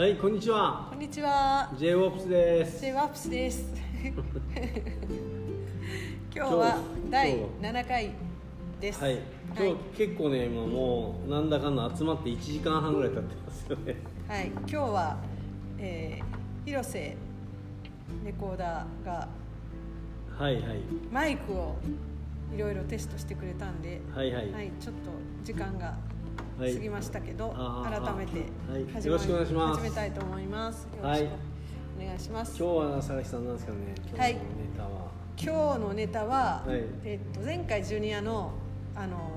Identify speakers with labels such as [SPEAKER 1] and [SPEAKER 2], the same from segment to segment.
[SPEAKER 1] はい、こんにちは。
[SPEAKER 2] こんにちは。
[SPEAKER 1] J ウォープスです。
[SPEAKER 2] J ワープスです。今日は第7回です。
[SPEAKER 1] はい、今日、結構ね、今もうなんだかんだ集まって1時間半ぐらい経ってますよね。
[SPEAKER 2] はい、今日は、えー広瀬レコーダーが
[SPEAKER 1] はいはい
[SPEAKER 2] マイクをいろいろテストしてくれたんで、
[SPEAKER 1] はいはい。
[SPEAKER 2] はい、ちょっと時間が過
[SPEAKER 1] はい
[SPEAKER 2] ぎましたけど、改めて
[SPEAKER 1] はい
[SPEAKER 2] 始
[SPEAKER 1] よろしくお願いします
[SPEAKER 2] 始めたいと思います。よろ
[SPEAKER 1] はい
[SPEAKER 2] しくお願いします。
[SPEAKER 1] 今日は佐々木さんなんですかね？今日のネタは。
[SPEAKER 2] 今日のネタは、
[SPEAKER 1] はい
[SPEAKER 2] えっと、前回ジュニアのあの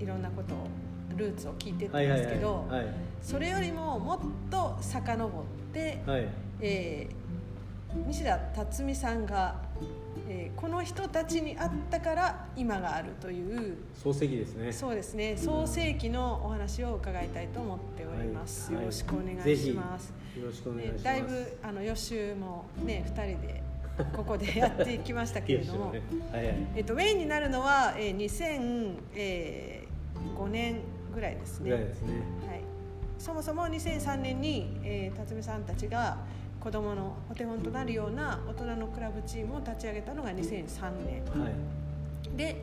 [SPEAKER 2] いろんなことをルーツを聞いてたん。ですけど、
[SPEAKER 1] はい
[SPEAKER 2] それよりももっと遡って、
[SPEAKER 1] はい
[SPEAKER 2] えー西田辰巳さんが、えーこの人たちに会ったから今があるという
[SPEAKER 1] 漱石ですね。
[SPEAKER 2] そうですね創世記のお話を伺いたいと思っております、
[SPEAKER 1] はい
[SPEAKER 2] よろしくお願いします。
[SPEAKER 1] よろしくお願いします。
[SPEAKER 2] ねだいぶあの予習もね2人でここでやってきましたけれども、
[SPEAKER 1] ねはいはい。
[SPEAKER 2] えっと、メインになるのは、えー、2005年ぐらいですね
[SPEAKER 1] ぐらいですね。
[SPEAKER 2] はい、そもそも2003年に、えー辰巳さんたちが子どものお手本となるような大人のクラブチームを立ち上げたのが2003年
[SPEAKER 1] はい。
[SPEAKER 2] で、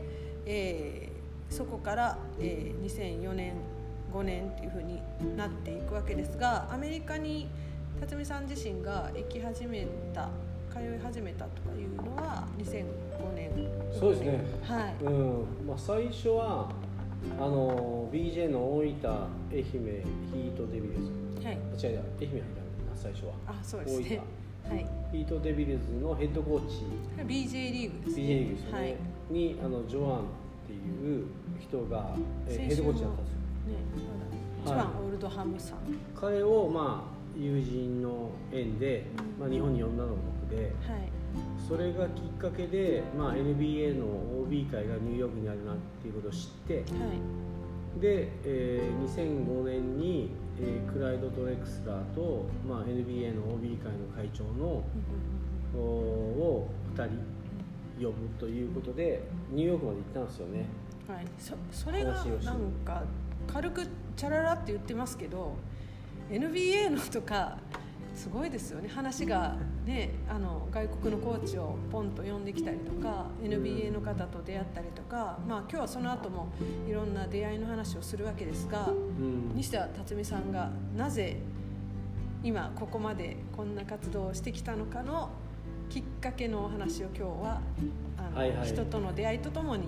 [SPEAKER 2] えーそこから、えー2004年5年っていうふうになっていくわけですがアメリカに辰巳さん自身が行き始めた通い始めたとかいうのは2005年
[SPEAKER 1] そうですね。
[SPEAKER 2] はい
[SPEAKER 1] うん、まあ最初はあの BJ の大分愛媛ヒートデビルズ。
[SPEAKER 2] はい
[SPEAKER 1] あ違う違う愛媛入らないな最初は。
[SPEAKER 2] あそうですね。はい。
[SPEAKER 1] ヒートデビルズのヘッドコーチ。
[SPEAKER 2] BJ リーグです
[SPEAKER 1] BJ
[SPEAKER 2] ね
[SPEAKER 1] リーグですよね、
[SPEAKER 2] はい。
[SPEAKER 1] にあのジョアンっていう人が、えヘッドコーチだったんですよ。
[SPEAKER 2] ね、一
[SPEAKER 1] はい。
[SPEAKER 2] 番オールドハムさん、
[SPEAKER 1] 彼をまあ友人の縁で、
[SPEAKER 2] うん。
[SPEAKER 1] まあ、日本に呼んだのも僕で。
[SPEAKER 2] はい、
[SPEAKER 1] それがきっかけで、まあ、NBA の OB 会がニューヨークにあるなっていうことを知って。
[SPEAKER 2] はい、
[SPEAKER 1] で、えー2005年に、えークライド・ドレクスラーと、まあ、NBA の OB 会の会長のおを2人呼ぶということでニューヨークまで行ったんですよね。
[SPEAKER 2] はい、そそれがなんか軽くチャララって言ってますけど NBA のとかすごいですよね。話がねあの外国のコーチをポンと呼んできたりとか NBA の方と出会ったりとか、まあ、今日はその後もいろんな出会いの話をするわけですが
[SPEAKER 1] うん。
[SPEAKER 2] 西田辰巳さんがなぜ今ここまでこんな活動をしてきたのかのきっかけのお話を今日はあの、
[SPEAKER 1] はいはい。
[SPEAKER 2] 人との出会いとともに、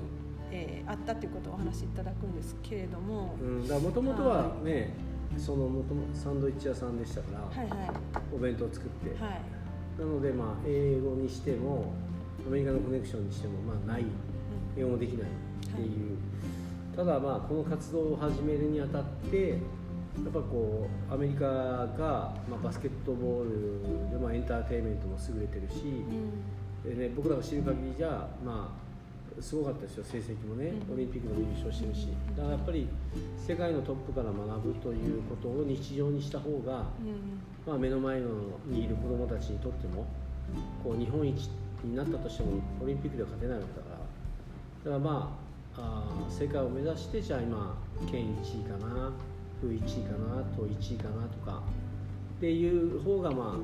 [SPEAKER 2] えーあったということをお話しいただくんですけれども、
[SPEAKER 1] うん、だもともとはね、そのもともサンドイッチ屋さんでしたから、
[SPEAKER 2] はいはい。
[SPEAKER 1] お弁当を作って、
[SPEAKER 2] はい。
[SPEAKER 1] なのでまあ英語にしてもアメリカのコネクションにしてもまあない。英語もできないっていう、ただまあこの活動を始めるにあたってやっぱこうアメリカが、まあ、バスケットボールで、まあ、エンターテインメントも優れてるし、
[SPEAKER 2] うん。
[SPEAKER 1] でね、僕らが知る限りじゃまあすごかったですよ成績もね、
[SPEAKER 2] うん。
[SPEAKER 1] オリンピックでも優勝してるし。だからやっぱり世界のトップから学ぶということを日常にした方が、
[SPEAKER 2] うん
[SPEAKER 1] まあ、目の前のにいる子どもたちにとってもこう日本一になったとしてもオリンピックでは勝てないわけだから。だからまああー世界を目指してじゃあ今県1位かな風1位かなと1位かなとかっていう方がまあ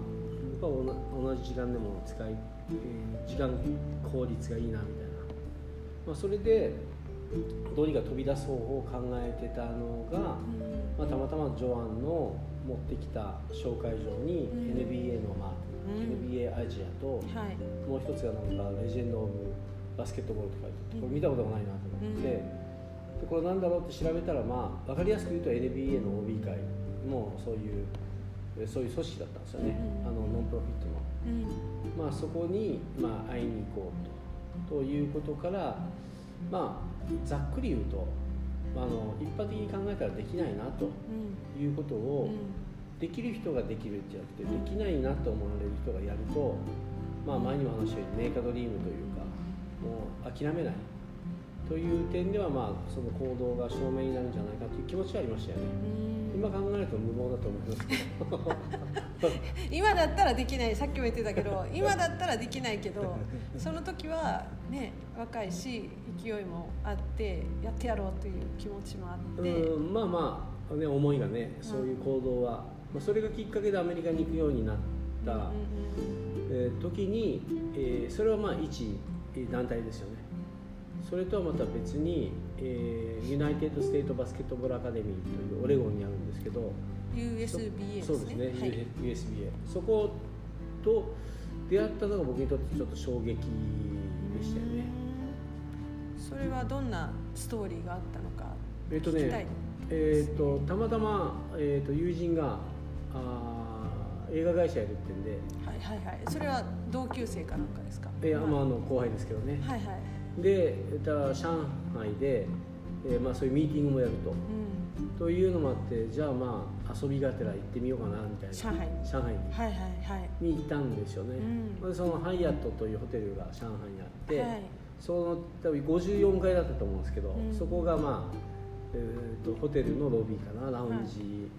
[SPEAKER 1] 僕は同同じ時間でも使い、えー時間効率がいいなみたいな、まあ、それでどうにか飛び出す方法を考えてたのが、まあ、たまたまジョアンの持ってきた紹介状に
[SPEAKER 2] うん。
[SPEAKER 1] NBA のマーク、
[SPEAKER 2] うん。
[SPEAKER 1] NBA アジアと
[SPEAKER 2] はい。
[SPEAKER 1] もう一つがなんかレジェンド・オブ・バスケットボールとか言ってこれ見たことがないなと思って、
[SPEAKER 2] うん。
[SPEAKER 1] でこれなんだろうって調べたらまあ分かりやすく言うと NBA の OB 会もそういうえそういう組織だったんですよね、
[SPEAKER 2] うん。
[SPEAKER 1] あのノンプロフィットの。
[SPEAKER 2] うん。
[SPEAKER 1] まあ、そこに、まあ、会いに行こうとということから、まあ、ざっくり言うと、まあ、あの一般的に考えたらできないなと
[SPEAKER 2] うん。
[SPEAKER 1] いうこと
[SPEAKER 2] う
[SPEAKER 1] を、
[SPEAKER 2] ん。
[SPEAKER 1] できる人ができるんじゃなくてできないなと思われる人がやると、まあ、前にも話したようにメーカードリームというかもう諦めない。という点では、まあ、その行動が証明になるんじゃないかという気持ちはありましたよね。
[SPEAKER 2] うん。
[SPEAKER 1] 今考えると無謀だと思いますけど
[SPEAKER 2] 今だったらできないさっきも言ってたけど今だったらできないけどその時はね若いし勢いもあってやってやろうという気持ちもあって、
[SPEAKER 1] うんまあまあ、ね、思いがねそういう行動はまあ、それがきっかけでアメリカに行くようになった、
[SPEAKER 2] うんうん
[SPEAKER 1] えー時に、えーそれはまあ一団体ですよね。それとはまた別に、えー United States Basketball Academy というオレゴンにあるんですけど、
[SPEAKER 2] うん USBA
[SPEAKER 1] そうですね、
[SPEAKER 2] はい。
[SPEAKER 1] USBA そこと出会ったのが僕にとってちょっと衝撃でしたよね。
[SPEAKER 2] それはどんなストーリーがあったのか
[SPEAKER 1] えっ、と
[SPEAKER 2] 聞きたい。
[SPEAKER 1] ねえー、とたまたま、えー、と友人があー映画会社やるってんで。
[SPEAKER 2] はいはいはい。それは同級生かなんかですか？
[SPEAKER 1] いや、
[SPEAKER 2] はい
[SPEAKER 1] まあ、あの後輩ですけどね、
[SPEAKER 2] はいはい。
[SPEAKER 1] でだ上海で、えーまあ、そういうミーティングもやると。
[SPEAKER 2] うん
[SPEAKER 1] というのもあってじゃあまあ遊びがてら行ってみようかなみたいな。
[SPEAKER 2] 上海。に
[SPEAKER 1] 上海に。
[SPEAKER 2] はいはいはい。
[SPEAKER 1] に行ったんですよね、
[SPEAKER 2] うん。
[SPEAKER 1] でそのハイアットというホテルが上海にあって、
[SPEAKER 2] はい。
[SPEAKER 1] その多分54階だったと思うんですけど、
[SPEAKER 2] うん。
[SPEAKER 1] そこがまあ、えー、とホテルのロビーかなラウンジ、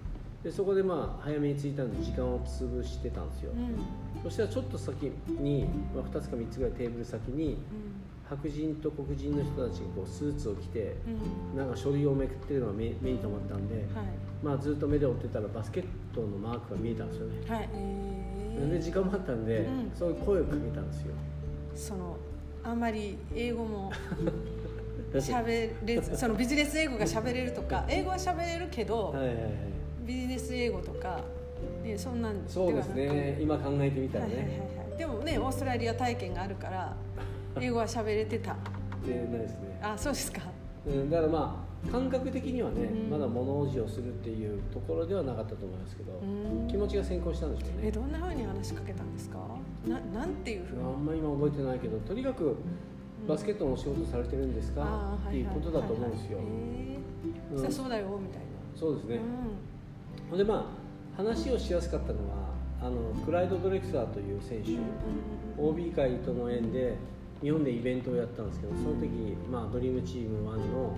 [SPEAKER 1] でそこでまあ早めに着いたんで時間を潰してたんですよ、
[SPEAKER 2] うん。
[SPEAKER 1] そしたらちょっと先に、まあ、2つか3つぐらいテーブル先に白人と黒人の人たちがこうスーツを着て
[SPEAKER 2] うん。うん
[SPEAKER 1] なんか書類をめくってるのが目目に留まったんで、
[SPEAKER 2] はい。
[SPEAKER 1] まあ、ずっと目で追ってたらバスケットのマークが見えたんですよね、
[SPEAKER 2] はい。えー。
[SPEAKER 1] で時間もあったんで、
[SPEAKER 2] うん。
[SPEAKER 1] そういう声をかけたんですよ。
[SPEAKER 2] そのあんまり英語も 喋れずそのビジネス英語が喋れるとか 英語は喋れるけど、
[SPEAKER 1] はいはいはい。
[SPEAKER 2] ビジネス英語とか、ね、そんなん
[SPEAKER 1] そうですね。今考えてみたら
[SPEAKER 2] はいはいはい
[SPEAKER 1] ね、
[SPEAKER 2] はい、でもねオーストラリア体験があるから 英語は喋れてた。
[SPEAKER 1] でないですね、
[SPEAKER 2] あそうですか。
[SPEAKER 1] うん、だからまあ感覚的にはね、
[SPEAKER 2] うん。
[SPEAKER 1] まだ物おじをするっていうところではなかったと思いますけど、
[SPEAKER 2] うん。
[SPEAKER 1] 気持ちが先行したんでしょうね。
[SPEAKER 2] えどんなふうに話しかけたんですか？ななんていうふうに？
[SPEAKER 1] あんまり今覚えてないけどとにかくバスケットのお仕事されてるんですか、
[SPEAKER 2] あー
[SPEAKER 1] っていうことだと思うんですよ、
[SPEAKER 2] はいはい。そうだよみたい
[SPEAKER 1] そうですね、
[SPEAKER 2] な、
[SPEAKER 1] ほん。でまあ話をしやすかったのはあのクライド・ドレクサーという選手、
[SPEAKER 2] うんうんうん
[SPEAKER 1] OB 会との縁で日本でイベントをやったんですけどその時、まあ、ドリームチーム1の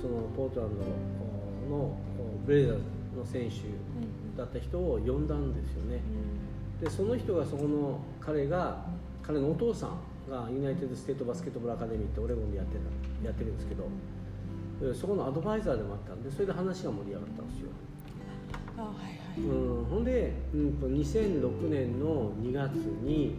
[SPEAKER 1] そのポートランドのブレイザーズの選手だった人を呼んだんですよね。でその人がそこの彼が彼のお父さんが United States Basketball Academy ってオレゴンでやってたやってるんですけどえそこのアドバイザーでもあったんでそれで話が盛り上がったんですよ。
[SPEAKER 2] あはいはい。
[SPEAKER 1] うん、ほんで、うん、と2006年の2月に、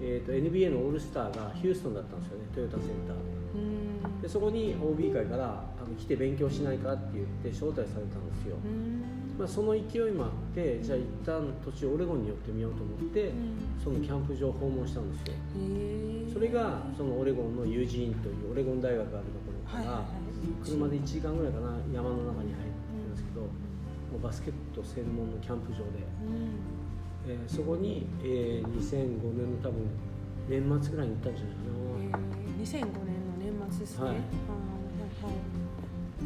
[SPEAKER 1] えー、と NBA のオールスターがヒューストンだったんですよねトヨタセンター。
[SPEAKER 2] うん。
[SPEAKER 1] でそこに OB 会からあの来て勉強しないかって言って招待されたんですよ、
[SPEAKER 2] うん。
[SPEAKER 1] まあ、その勢いもあってじゃあ一旦途中オレゴンに寄ってみようと思って、そのキャンプ場を訪問したんですよ。それがそのオレゴンのユージーンというオレゴン大学があるところから、車で1時間ぐらいかな山の中に入ってるんですけど、もうバスケット専門のキャンプ場で、
[SPEAKER 2] うん
[SPEAKER 1] えーそこに、えー2005年の多分年末ぐらいに行ったんじゃないかな、
[SPEAKER 2] えー2005年の年末ですね、
[SPEAKER 1] はい。
[SPEAKER 2] はいはい。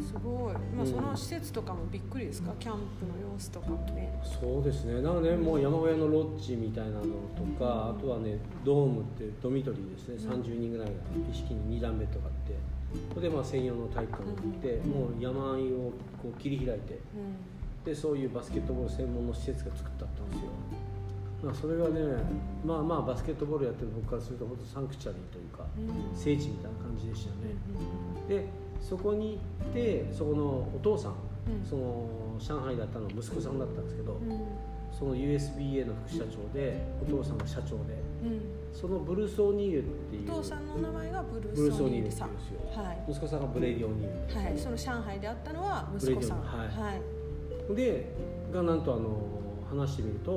[SPEAKER 2] すごい、まあ、
[SPEAKER 1] うん。
[SPEAKER 2] その施設とかもびっくりですか？キャンプの様子とかもね
[SPEAKER 1] そうですね。なんかねもう山小屋のロッジみたいなのとか、あとはねドームってドミトリーですね、
[SPEAKER 2] うん。
[SPEAKER 1] 30人ぐらいが一式に2段ベッドがあって。そこでまあ専用の体育館があって、
[SPEAKER 2] うん。
[SPEAKER 1] もう山あいをこう切り開いて。
[SPEAKER 2] う
[SPEAKER 1] でそういうバスケットボール専門の施設が作ってあったんですよ、まあ、それがねまあまあバスケットボールやってる僕からすると本当サンクチュアリーというか聖地みたいな感じでしたね、
[SPEAKER 2] うん
[SPEAKER 1] でそこに行ってそこのお父さん、
[SPEAKER 2] うん。
[SPEAKER 1] その上海だったの息子さんだったんですけど、
[SPEAKER 2] うん。
[SPEAKER 1] その USBA の副社長でお父さんが社長で
[SPEAKER 2] うん。
[SPEAKER 1] そのブルース・オニールっていう
[SPEAKER 2] お父さんの名前がブル
[SPEAKER 1] ース・
[SPEAKER 2] オ
[SPEAKER 1] オニール
[SPEAKER 2] さ
[SPEAKER 1] うんんですよ、
[SPEAKER 2] はい。
[SPEAKER 1] 息子さんがブレイディ・オニール。
[SPEAKER 2] はい、その上海であったのは息子さん。
[SPEAKER 1] はい。
[SPEAKER 2] はい。
[SPEAKER 1] でがなんとあの話してみると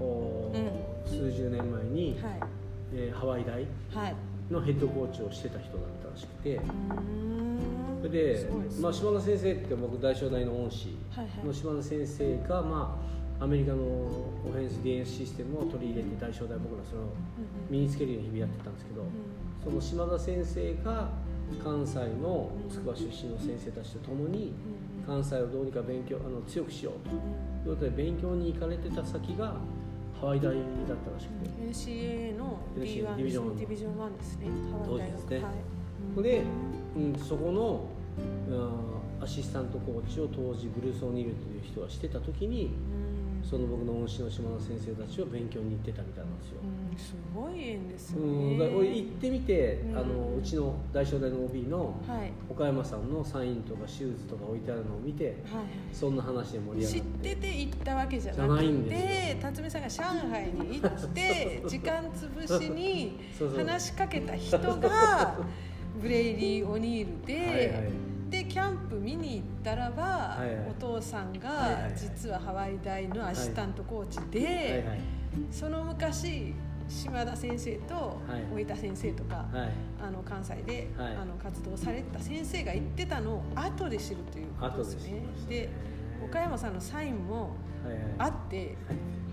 [SPEAKER 1] おー数十年前に、
[SPEAKER 2] はい。
[SPEAKER 1] えーハワイ大
[SPEAKER 2] はい。
[SPEAKER 1] のヘッドコーチをしてた人だったらしくて。それで、
[SPEAKER 2] ね。
[SPEAKER 1] まあ、島田先生って僕大正大の恩師。
[SPEAKER 2] はいはい。
[SPEAKER 1] の島田先生が、まあ、アメリカのオフェンスディフェンスシステムを取り入れて大正大僕らそれを
[SPEAKER 2] うん
[SPEAKER 1] 身につけるように日々やってたんですけど、
[SPEAKER 2] うん
[SPEAKER 1] その島田先生が関西の筑波出身の先生たちと共に
[SPEAKER 2] うん
[SPEAKER 1] 関西をどうにか勉強あの強くしようということで勉強に行かれてた先がハワイ大だったらしくて、
[SPEAKER 2] NCAA の
[SPEAKER 1] NCAA
[SPEAKER 2] D1
[SPEAKER 1] ディビジョン
[SPEAKER 2] ディビジョン1ですね。ハワイ大学。
[SPEAKER 1] 当時ですね。
[SPEAKER 2] はい
[SPEAKER 1] で、うん、そこの、うんアシスタントコーチを当時ブルース・オニールという人がしてた時に
[SPEAKER 2] うん
[SPEAKER 1] その僕の恩師の島田先生たちを勉強に行ってたみたいなんですよ、
[SPEAKER 2] うん、すごい縁ですよ
[SPEAKER 1] うん、
[SPEAKER 2] ね
[SPEAKER 1] だから俺行ってみて、
[SPEAKER 2] うん。
[SPEAKER 1] あのうちの大正大の OB の
[SPEAKER 2] はい。
[SPEAKER 1] 岡山さんのサインとかシューズとか置いてあるのを見て
[SPEAKER 2] はい
[SPEAKER 1] そんな話で盛り上
[SPEAKER 2] 知っ
[SPEAKER 1] がって
[SPEAKER 2] てて行ったわけじゃなく
[SPEAKER 1] んです
[SPEAKER 2] て辰巳さんが上海に行って 時間潰しに話しかけた人がブレイリー・オニールで、
[SPEAKER 1] はいはい
[SPEAKER 2] でキャンプ見に行ったらば、
[SPEAKER 1] はいはい。
[SPEAKER 2] お父さん
[SPEAKER 1] はいはい
[SPEAKER 2] が
[SPEAKER 1] はい。
[SPEAKER 2] 実はハワイ大のアシスタントコーチで、
[SPEAKER 1] はいはい。
[SPEAKER 2] その昔島田先生と
[SPEAKER 1] はい。
[SPEAKER 2] 大田先生とか、
[SPEAKER 1] はい。
[SPEAKER 2] あの関西で、
[SPEAKER 1] はい。
[SPEAKER 2] あの活動されてた先生が言ってたのを後で知るということ
[SPEAKER 1] 後
[SPEAKER 2] でね
[SPEAKER 1] ですね。
[SPEAKER 2] で岡山さんのサインも
[SPEAKER 1] はいはい。
[SPEAKER 2] あって、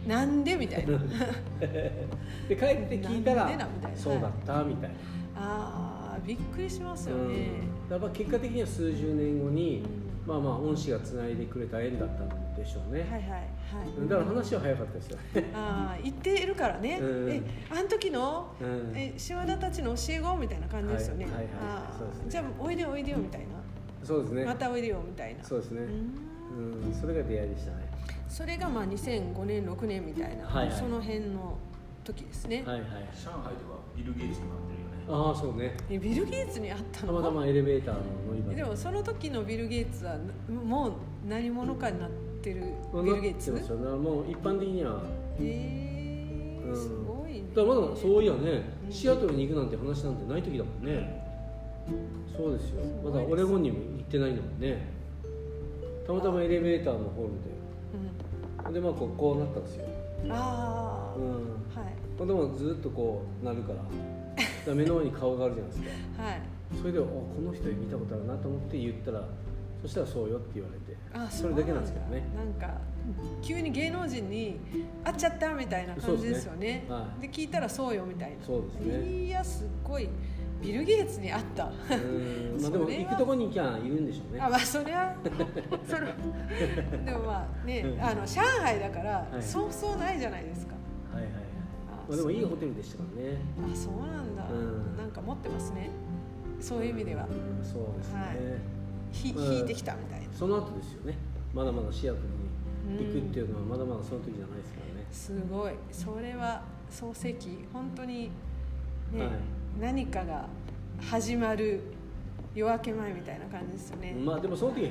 [SPEAKER 2] なんでみたいな。
[SPEAKER 1] で帰って聞いたら
[SPEAKER 2] なんでなみたいな。
[SPEAKER 1] そうだったみたいな、
[SPEAKER 2] あーびっくりしますよね、
[SPEAKER 1] うん、やっぱ結果的には数十年後に、
[SPEAKER 2] う
[SPEAKER 1] まあまあ恩師がつないでくれた縁だったんでしょうね、
[SPEAKER 2] はいはいはい。
[SPEAKER 1] だから話は早かったですよ、
[SPEAKER 2] ああ言ってるからね、
[SPEAKER 1] うん。
[SPEAKER 2] えあの時の、
[SPEAKER 1] うん。
[SPEAKER 2] え島田たちの教え子みたいな感じですよね、
[SPEAKER 1] はいはいはい。
[SPEAKER 2] あー。
[SPEAKER 1] そうですね。
[SPEAKER 2] じゃあおいでよおいでよみたいな、
[SPEAKER 1] そうですね。
[SPEAKER 2] またおいでよみたいな。
[SPEAKER 1] そうですね。
[SPEAKER 2] うん。
[SPEAKER 1] うん。それが出会いでしたね。
[SPEAKER 2] それがまあ2005年6年みたいな、
[SPEAKER 1] はいはい。
[SPEAKER 2] その辺の時ですね、
[SPEAKER 1] はいはい。
[SPEAKER 3] 上海ではビル・ゲイツになってるよね
[SPEAKER 1] ああそうね。
[SPEAKER 2] えビル・ゲイツに会った
[SPEAKER 1] た
[SPEAKER 2] の
[SPEAKER 1] またまエレベーターの乗り場
[SPEAKER 2] で。もその時のビル・ゲイツはもう何者かになってるビル・ゲイツ？
[SPEAKER 1] なってますよ。だからもう一般的には。
[SPEAKER 2] えー
[SPEAKER 1] うん。
[SPEAKER 2] すごいね。
[SPEAKER 1] だからまだそういやね
[SPEAKER 2] うん。
[SPEAKER 1] シアトルに行くなんて話なんてない時だもんね。そうですよ。
[SPEAKER 2] す
[SPEAKER 1] まだオレゴンにも行ってないんだもんね。たまたまエレベーターのホール
[SPEAKER 2] うん。
[SPEAKER 1] ででまあこうこうなったんですよ。
[SPEAKER 2] ああ、
[SPEAKER 1] うん。
[SPEAKER 2] はい。
[SPEAKER 1] まあでもずっとこうなるから目の前に顔があるじゃないですか。
[SPEAKER 2] はい。
[SPEAKER 1] それでおこの人見たことあるなと思って言ったらそしたらそうよって言われて
[SPEAKER 2] あ
[SPEAKER 1] それだけなんですけどね。
[SPEAKER 2] なんか急に芸能人に会っちゃったみたいな感じですよね。
[SPEAKER 1] ね。はい。
[SPEAKER 2] で聞いたらそうよみたいな。
[SPEAKER 1] そうですね。
[SPEAKER 2] いやすっごいビル・ゲイツに会った。
[SPEAKER 1] うん。まあでも行くとこに行きゃいるんでしょうね。
[SPEAKER 2] あまあそりゃそれでもまあね
[SPEAKER 1] うん。
[SPEAKER 2] あの上海だから
[SPEAKER 1] はい。
[SPEAKER 2] そうそうないじゃないですか、
[SPEAKER 1] まあでもいいホテルでしたからね。
[SPEAKER 2] あそうなんだ、
[SPEAKER 1] うん。
[SPEAKER 2] なんか持ってますね。そういう意味では。
[SPEAKER 1] うんそうですね、
[SPEAKER 2] はい。ひ
[SPEAKER 1] うん
[SPEAKER 2] 引いてきたみたいな。
[SPEAKER 1] その後ですよね。まだまだシアトルに行くっていうのはまだまだその時じゃないですからね、
[SPEAKER 2] すごい。それは漱石本当にね、
[SPEAKER 1] はい。
[SPEAKER 2] 何かが始まる夜明け前みたいな感じですよね、
[SPEAKER 1] まあでもその時は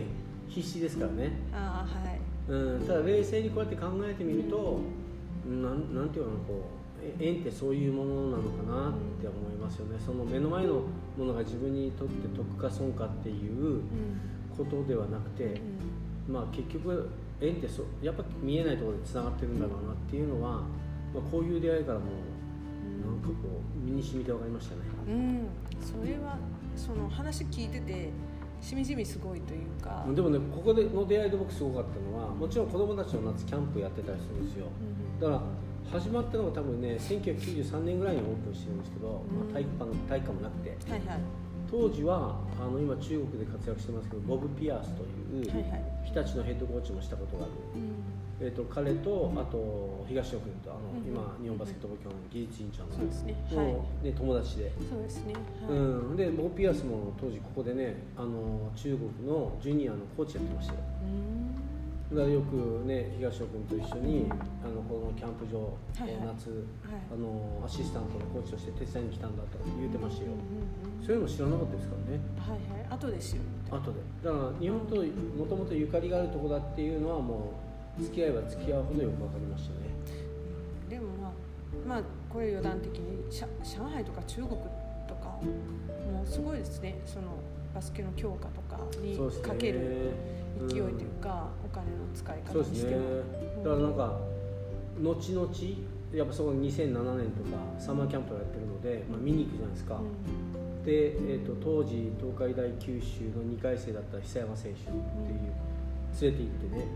[SPEAKER 1] 必死ですからね、
[SPEAKER 2] ああはい。
[SPEAKER 1] うん、ただ冷静にこうやって考えてみるとなんなんていうのこうえ縁ってそういうものなのかなって思いますよね。その目の前のものが自分にとって得か損かっていう
[SPEAKER 2] うん
[SPEAKER 1] ことではなくて、まあ結局縁ってそやっぱ見えないところでつながってるんだろうなっていうのは、まあ、こういう出会いからもなんかこう身に染みて分かりましたね。
[SPEAKER 2] うん、うん、それはその話聞いててしみじみすごいというか、
[SPEAKER 1] でもねここでの出会いで僕すごかったのはもちろん子供たちの夏キャンプやってたりするんですよ。
[SPEAKER 2] うん
[SPEAKER 1] だから始まったのが多分ね1993年ぐらいにオープンしてるんですけど、まあ、体育館体育館もなくて。
[SPEAKER 2] はいはい。
[SPEAKER 1] 当時はあの今中国で活躍してますけどボブ・ピアースという、
[SPEAKER 2] はいはい、
[SPEAKER 1] 日立のヘッドコーチもしたことがある、
[SPEAKER 2] うん、
[SPEAKER 1] えー、と彼とあと東尾君とあの、
[SPEAKER 2] うん
[SPEAKER 1] 今日本バスケットボール協会の技術委員長の
[SPEAKER 2] そうですね。
[SPEAKER 1] の
[SPEAKER 2] はい。
[SPEAKER 1] ね、友達で、
[SPEAKER 2] そうですね。はい、
[SPEAKER 1] うん、でボブ・ピアースも当時ここでねあの中国のジュニアのコーチやってましたよ。
[SPEAKER 2] うん
[SPEAKER 1] よくね東尾君と一緒にあのこのキャンプ場、
[SPEAKER 2] はいはい。
[SPEAKER 1] 夏、
[SPEAKER 2] はい。
[SPEAKER 1] あのアシスタントのコーチとして手伝いに来たんだとか言うてましたよ、
[SPEAKER 2] うんうんうん
[SPEAKER 1] そういうの知らなかったですからね。
[SPEAKER 2] はいはい。後で知る
[SPEAKER 1] 後で。だから日本ともともとゆかりがあるとこだっていうのはもう付き合えば付き合うほどよく分かりましたね。
[SPEAKER 2] でもまあまあこれ余談的に上上海とか中国とかもうすごいですね。そのバスケの強化とかにかける勢いというか、お金の使い方にしても。
[SPEAKER 1] だからなんか後々やっぱそこ2007年とかサマーキャンプをやってるので、まあ、見に行くじゃないですか、
[SPEAKER 2] うん。
[SPEAKER 1] で、えー、と当時東海大九州の2回生だった久山選手っていう連れて行ってね。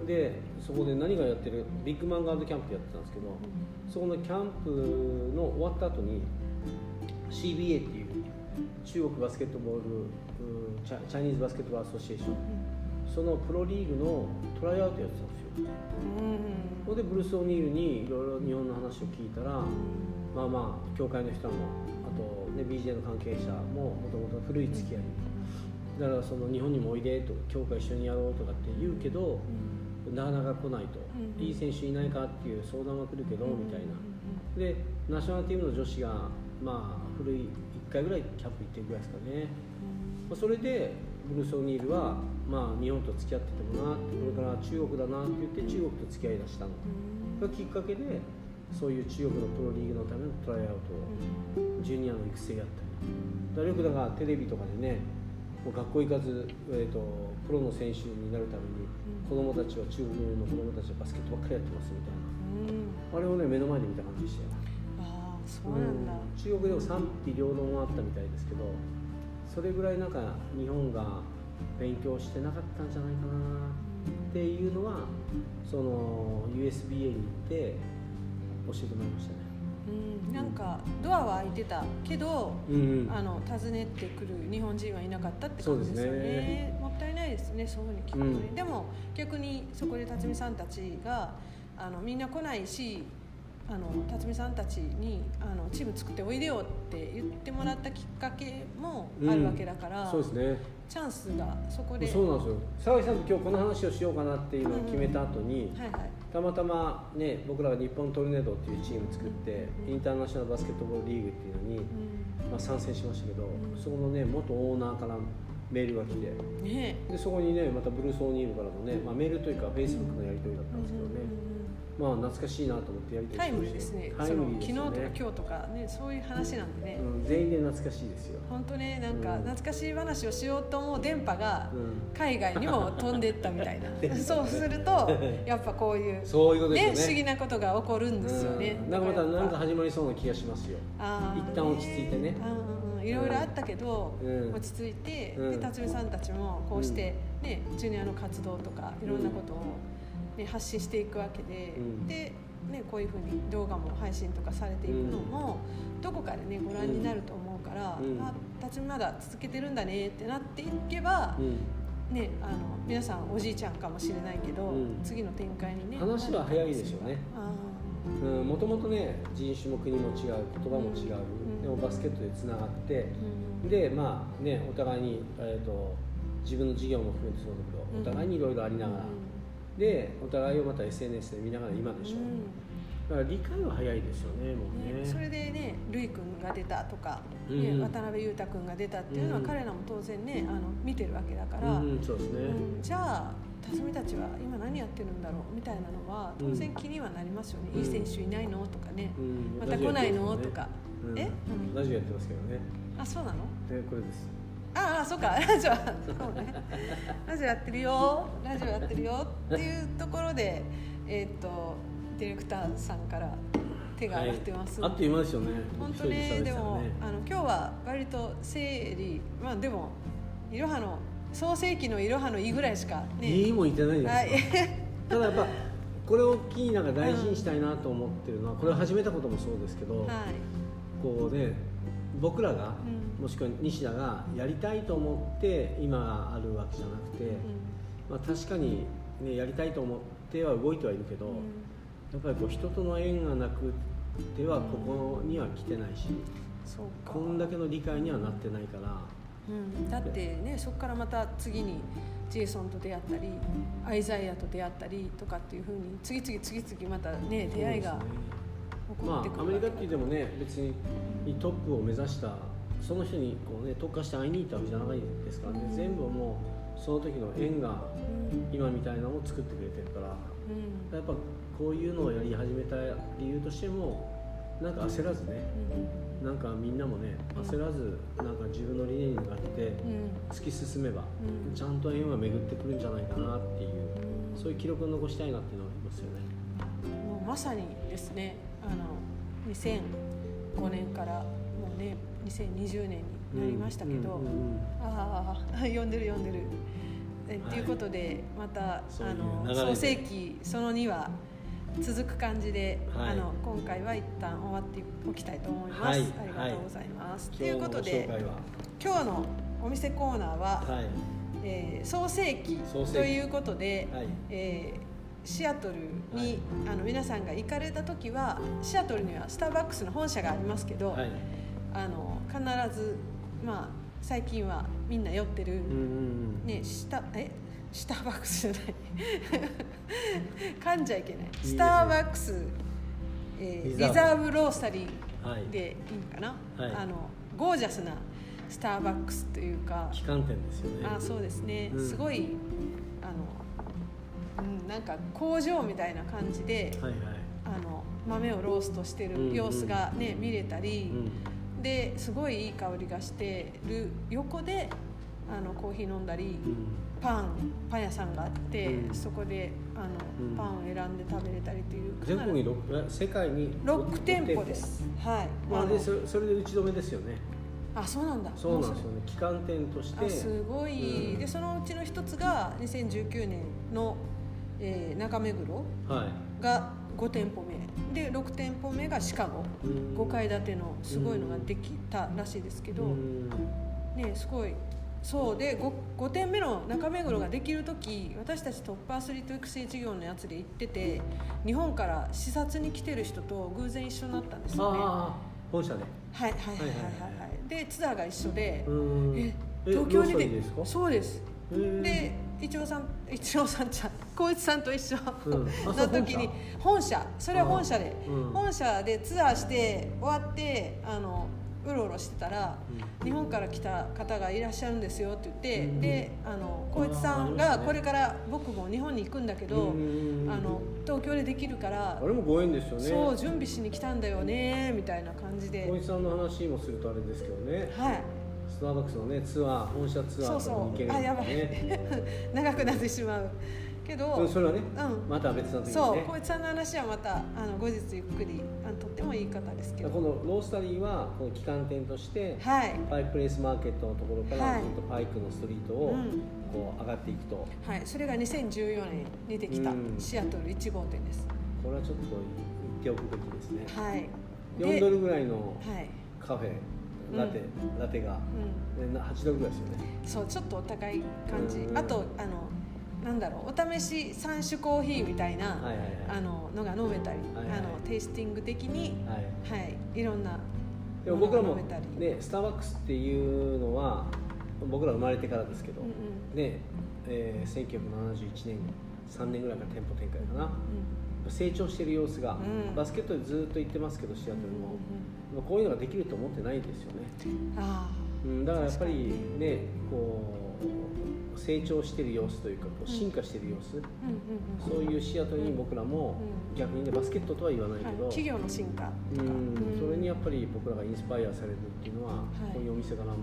[SPEAKER 2] うん。
[SPEAKER 1] でそこで何がやってるビッグマンガードキャンプやってたんですけどそこのキャンプの終わった後に CBA っていう中国バスケットボールチャイニーズバスケットボールアソシエーションそのプロリーグのトライアウトやってたんですよ。
[SPEAKER 2] うん。
[SPEAKER 1] そこでブルース・オニールにいろいろ日本の話を聞いたらまあまあ教会の人もあと、ね、BJ の関係者ももともと古い付き合いだからその日本にもおいでとか教会一緒にやろうとかって言うけどなかなか来ないと、
[SPEAKER 2] うん。うん
[SPEAKER 1] いい選手いないかっていう相談は来るけど、みたいな。
[SPEAKER 2] うん
[SPEAKER 1] でナショナルチームの女子がまあ古い1回ぐらいキャンプ行ってるぐらいですかね、まあ、それでブルース・オニールは、まあ、日本と付き合っててもなってこれから中国だなって言って中国と付き合いだしたの。
[SPEAKER 2] うん。
[SPEAKER 1] がきっかけでそういう中国のプロリーグのためのトライアウトをジュニアの育成やったり。だよくだからテレビとかでねもう学校行かず、えー、とプロの選手になるために子供たちは中国の子供たちはバスケットばっかりやってますみたい
[SPEAKER 2] うん。
[SPEAKER 1] なあれをね目の前で見た感じでしたよ。
[SPEAKER 2] ああそうなんだ、
[SPEAKER 1] うん。中国でも賛否両論はあったみたいですけどそれぐらいなんか日本が勉強してなかったんじゃないかなっていうのはその USB に行って教えてもらいましたね。
[SPEAKER 2] うん、なんかドアは開いてたけど、
[SPEAKER 1] うん
[SPEAKER 2] あの訪ねてくる日本人はいなかったって感じですよね。
[SPEAKER 1] ね。
[SPEAKER 2] もったいないですねそういうふうに聞くとね、
[SPEAKER 1] うん。
[SPEAKER 2] でも逆にそこで辰巳さんたちがあのみんな来ないしあの辰巳さんたちにあのチーム作っておいでよって言ってもらったきっかけもあるわけだから、
[SPEAKER 1] そうですね。
[SPEAKER 2] チャンスがそこで
[SPEAKER 1] そうなんですよ。沢井さんと今日この話をしようかなっていうのを決めた後に、
[SPEAKER 2] はいはい。
[SPEAKER 1] たまたまね僕らが日本トルネードっていうチーム作ってインターナショナルバスケットボールリーグっていうのに、
[SPEAKER 2] う
[SPEAKER 1] まあ、参戦しましたけど、
[SPEAKER 2] ん。
[SPEAKER 1] そこのね元オーナーからメールが来て
[SPEAKER 2] ん、ね。
[SPEAKER 1] でそこにねまたブルース・オニールからのね、まあ、メールというかフェイスブックのやり取りだったんですけどね、まあ懐かしいなと思ってやり取り
[SPEAKER 2] タイムですね。
[SPEAKER 1] タイムですよ
[SPEAKER 2] 昨日とか
[SPEAKER 1] ね
[SPEAKER 2] 今日とかねそういう話なんでね、
[SPEAKER 1] うん、全員で懐かしいですよ、
[SPEAKER 2] 本当ねなんか
[SPEAKER 1] うん。
[SPEAKER 2] 懐かしい話をしようと思う電波が
[SPEAKER 1] うん、
[SPEAKER 2] 海外にも飛んでったみたいな。そうするとやっぱこういう
[SPEAKER 1] そういうことね。
[SPEAKER 2] ね不思議なことが起こるんですよね。
[SPEAKER 1] うん、なんかまたなんか
[SPEAKER 2] あ
[SPEAKER 1] 始まりそうな気がしますよ。
[SPEAKER 2] ー
[SPEAKER 1] 一旦落ち着いてね。
[SPEAKER 2] いろいろあったけど、
[SPEAKER 1] うん。
[SPEAKER 2] 落ち着いて、
[SPEAKER 1] うん。
[SPEAKER 2] で辰巳さんたちもこうして、ねジュニアの活動とかいろんなことを、ね、発信していくわけで、
[SPEAKER 1] うん。
[SPEAKER 2] で、ね、こういうふうに動画も配信とかされていくのも、どこかでねご覧になると思うから、
[SPEAKER 1] うん。
[SPEAKER 2] あ辰巳まだ続けてるんだねってなっていけば、
[SPEAKER 1] うん。
[SPEAKER 2] ね、あの皆さんおじいちゃんかもしれないけど、
[SPEAKER 1] うん。
[SPEAKER 2] 次の展開にね
[SPEAKER 1] 話は早いですよね。
[SPEAKER 2] あ
[SPEAKER 1] うん。もともとね人種も国も違う言葉も違う、
[SPEAKER 2] うん。
[SPEAKER 1] でもバスケットでつながってでまあねお互いに、えー、と自分の事業も含めてそうだけど、
[SPEAKER 2] うん。
[SPEAKER 1] お互いにいろいろありながら、でお互いをまた SNS で見ながら今でしょ、
[SPEAKER 2] うん。
[SPEAKER 1] だから理解は早いですよねもうね。
[SPEAKER 2] ねそれでね、ルイ君が出たとか、
[SPEAKER 1] うん。
[SPEAKER 2] ね渡辺裕太君が出たっていうのは、
[SPEAKER 1] うん。
[SPEAKER 2] 彼らも当然ねあの見てるわけだから、
[SPEAKER 1] うん、そうですね、
[SPEAKER 2] うん。じゃあ辰巳たちは今何やってるんだろうみたいなのは当然気にはなりますよね、
[SPEAKER 1] うん。
[SPEAKER 2] いい選手いないのとかね、
[SPEAKER 1] うん。
[SPEAKER 2] また来ないの、
[SPEAKER 1] ね
[SPEAKER 2] とか、
[SPEAKER 1] うん。
[SPEAKER 2] え、うん。
[SPEAKER 1] ラジオやってますけどね。
[SPEAKER 2] あそうなの？
[SPEAKER 1] でこれです
[SPEAKER 2] ああそうか。ラジオそうねラジオやってるよ。ラジオやってるよっていうところでえっ、とディレクターさんから手が上がってます、
[SPEAKER 1] はい、あっという間ですよね。
[SPEAKER 2] 本当ね
[SPEAKER 1] 一人で
[SPEAKER 2] でもあの今日は割と整理まあでもいろはの創世紀のいろはのいぐらいしかね。
[SPEAKER 1] いいもん言ってないですか、
[SPEAKER 2] はい。
[SPEAKER 1] ただやっぱこれを機になんか大事にしたいなと思ってるのはこれを始めたこともそうですけど、
[SPEAKER 2] はい。
[SPEAKER 1] こうね僕らが、
[SPEAKER 2] うん。
[SPEAKER 1] もしくは西田がやりたいと思って今があるわけじゃなくて、まあ、確かに、ね、やりたいと思っては動いてはいるけど、
[SPEAKER 2] うん。
[SPEAKER 1] やっぱりこう人との縁がなくてはここには来てないし、こんだけの理解にはなってないから。
[SPEAKER 2] うん、だってねそこからまた次にジェイソンと出会ったりアイザイアと出会ったりとかっていうふうに次々次々またね出会いが
[SPEAKER 1] まあアメリカって
[SPEAKER 2] わけ
[SPEAKER 1] 言ってもね別にトップを目指したその人にこうね特化して会いに行ったわけじゃないですからね、
[SPEAKER 2] うん。
[SPEAKER 1] 全部もうその時の縁が
[SPEAKER 2] うん。
[SPEAKER 1] 今みたいなのを作ってくれてるから。
[SPEAKER 2] うん。
[SPEAKER 1] やっぱこういうのをやり始めた理由としてもなんか焦らずね
[SPEAKER 2] うん。
[SPEAKER 1] なんかみんなもね焦らずなんか自分の理念に向かって
[SPEAKER 2] うん。
[SPEAKER 1] 突き進めば
[SPEAKER 2] うん。
[SPEAKER 1] ちゃんと縁は巡ってくるんじゃないかなっていう
[SPEAKER 2] うん。
[SPEAKER 1] そういう記録を残したいなっていうのはありますよね。
[SPEAKER 2] もうまさにですねあの2005年からもうね2020年になりましたけど、
[SPEAKER 1] うんうんうんうん。
[SPEAKER 2] ああ読んでる読んでる。えっていうことでまた
[SPEAKER 1] そういう
[SPEAKER 2] あの創世紀その2は続く感じで、
[SPEAKER 1] はい。
[SPEAKER 2] あの今回は一旦終わっておきたいと思います。
[SPEAKER 1] はい。
[SPEAKER 2] ありがとうございます。と、い、うことで今日のお店コーナーは、
[SPEAKER 1] はい。
[SPEAKER 2] えー創世紀
[SPEAKER 1] 創世紀
[SPEAKER 2] ということで、
[SPEAKER 1] はい。
[SPEAKER 2] えーシアトルに、
[SPEAKER 1] はい。
[SPEAKER 2] あの皆さんが行かれた時はシアトルにはスターバックスの本社がありますけど、
[SPEAKER 1] はい。
[SPEAKER 2] あの必ずまあ最近はみんな寄ってる、ね下え？スターバックスじゃない。噛んじゃいけない。スターバックス、えーリ
[SPEAKER 1] リザーブ
[SPEAKER 2] ロースタリ
[SPEAKER 1] はい
[SPEAKER 2] ーでい。いんかな、
[SPEAKER 1] はい。
[SPEAKER 2] あのゴージャスなスターバックスというか。
[SPEAKER 1] 旗艦店ですよね。
[SPEAKER 2] あそうですね、
[SPEAKER 1] うん。
[SPEAKER 2] すごいあの、うん、なんか工場みたいな感じで
[SPEAKER 1] はいはい。
[SPEAKER 2] あの豆をローストして
[SPEAKER 1] うんうん
[SPEAKER 2] る様子がね、見れたり、
[SPEAKER 1] うん。
[SPEAKER 2] ですごいいい香りがしてる横であのコーヒー飲んだり、
[SPEAKER 1] うん。
[SPEAKER 2] パンパン屋さんがあって、
[SPEAKER 1] うん。
[SPEAKER 2] そこであの、
[SPEAKER 1] うん。
[SPEAKER 2] パンを選んで食べれたりという
[SPEAKER 1] 全国に六世界に
[SPEAKER 2] 6店舗です。はい。
[SPEAKER 1] まあで。そそれで打ち止めですよね。
[SPEAKER 2] あそうなんだ。
[SPEAKER 1] そうなんですよね。旗艦店として。
[SPEAKER 2] あすごい、
[SPEAKER 1] うん。
[SPEAKER 2] でそのうちの一つが2019年の、えー中目黒
[SPEAKER 1] はい。
[SPEAKER 2] が5店舗目。で6店舗目がシカゴ
[SPEAKER 1] うん。
[SPEAKER 2] 5階建てのすごいのができたらしいですけど、
[SPEAKER 1] うん。
[SPEAKER 2] ねすごい。そう。で 5, 5点目の中目黒ができる時私たちトップアスリート育成事業のやつで行ってて日本から視察に来てる人と偶然一緒になったんですよね。
[SPEAKER 1] 本社で。
[SPEAKER 2] はいはいはいはいはい。でツアーが一緒で。
[SPEAKER 1] うん。
[SPEAKER 2] え
[SPEAKER 1] え
[SPEAKER 2] 東京に
[SPEAKER 1] で
[SPEAKER 2] そうです。で一郎さん一郎さんちゃん光一さんと一緒の時に本社。それは本社で、
[SPEAKER 1] うん。
[SPEAKER 2] 本社でツアーして終わってあのうろうろしてたら、日本から来た方がいらっしゃるんですよって言って、
[SPEAKER 1] うん。
[SPEAKER 2] であの光一さんがこれから僕も日本に行くんだけど、
[SPEAKER 1] うん。
[SPEAKER 2] あの東京でできるから
[SPEAKER 1] あれもご縁ですよね。
[SPEAKER 2] そう準備しに来たんだよねみたいな感じで。
[SPEAKER 1] 小石さんの話もするとあれですけどね。
[SPEAKER 2] はい
[SPEAKER 1] スターバックスのねツアー本社ツアーとかに行けるん
[SPEAKER 2] あやばい。
[SPEAKER 1] ね
[SPEAKER 2] 長くなってしまうけど、
[SPEAKER 1] うんそれはね
[SPEAKER 2] うん。
[SPEAKER 1] また別な時にね。
[SPEAKER 2] そう光一さんの話はまたあの後日ゆっくりあのとってもいい方ですけど。
[SPEAKER 1] このロースタリーはこの旗艦店として
[SPEAKER 2] はい。
[SPEAKER 1] パイプレイスマーケットのところから
[SPEAKER 2] はい。
[SPEAKER 1] ずっとパイクのストリートを
[SPEAKER 2] うん。
[SPEAKER 1] こう上がっていくと。
[SPEAKER 2] はい、それが2014年にできた
[SPEAKER 1] うん。
[SPEAKER 2] シアトル1号店です。
[SPEAKER 1] これはちょっと言っておくべきですね。
[SPEAKER 2] はい。
[SPEAKER 1] 4ドルぐらいの
[SPEAKER 2] はい。
[SPEAKER 1] カフェラテラテが。
[SPEAKER 2] うん。
[SPEAKER 1] でな8ドルぐらいですよね。
[SPEAKER 2] そう、ちょっとお高い感じ。
[SPEAKER 1] う。ん。
[SPEAKER 2] あと、あの、なんだろう、お試し三種コーヒーみたいな、あののが飲めたり、
[SPEAKER 1] はいはい。
[SPEAKER 2] あのテイスティング的に、
[SPEAKER 1] はい。
[SPEAKER 2] はい、いろんな。
[SPEAKER 1] でも僕らも
[SPEAKER 2] 飲めたり。
[SPEAKER 1] ねスターバックスっていうのは僕ら生まれてからですけど、
[SPEAKER 2] うんうん。
[SPEAKER 1] ねえー、1971年3年ぐらいから店舗展開かな。
[SPEAKER 2] う
[SPEAKER 1] 成長してる様子が、
[SPEAKER 2] うん。
[SPEAKER 1] バスケットでずっと言ってますけどシアトル
[SPEAKER 2] ん。うん
[SPEAKER 1] も、
[SPEAKER 2] うん
[SPEAKER 1] まあこういうのができると思ってないですよね、
[SPEAKER 2] うん。あ
[SPEAKER 1] うん、だからやっぱりねこう成長してる様子というかこう進化してる様子、
[SPEAKER 2] あ。うんうんうん。
[SPEAKER 1] そういうシアトルに僕らも
[SPEAKER 2] うん
[SPEAKER 1] 逆にねバスケットとは言わないけ
[SPEAKER 2] はい
[SPEAKER 1] ど、
[SPEAKER 2] 企業の進化。
[SPEAKER 1] うん
[SPEAKER 2] うん
[SPEAKER 1] それにやっぱり僕らがインスパイアされるっていうのは、
[SPEAKER 2] い
[SPEAKER 1] こういうお店からも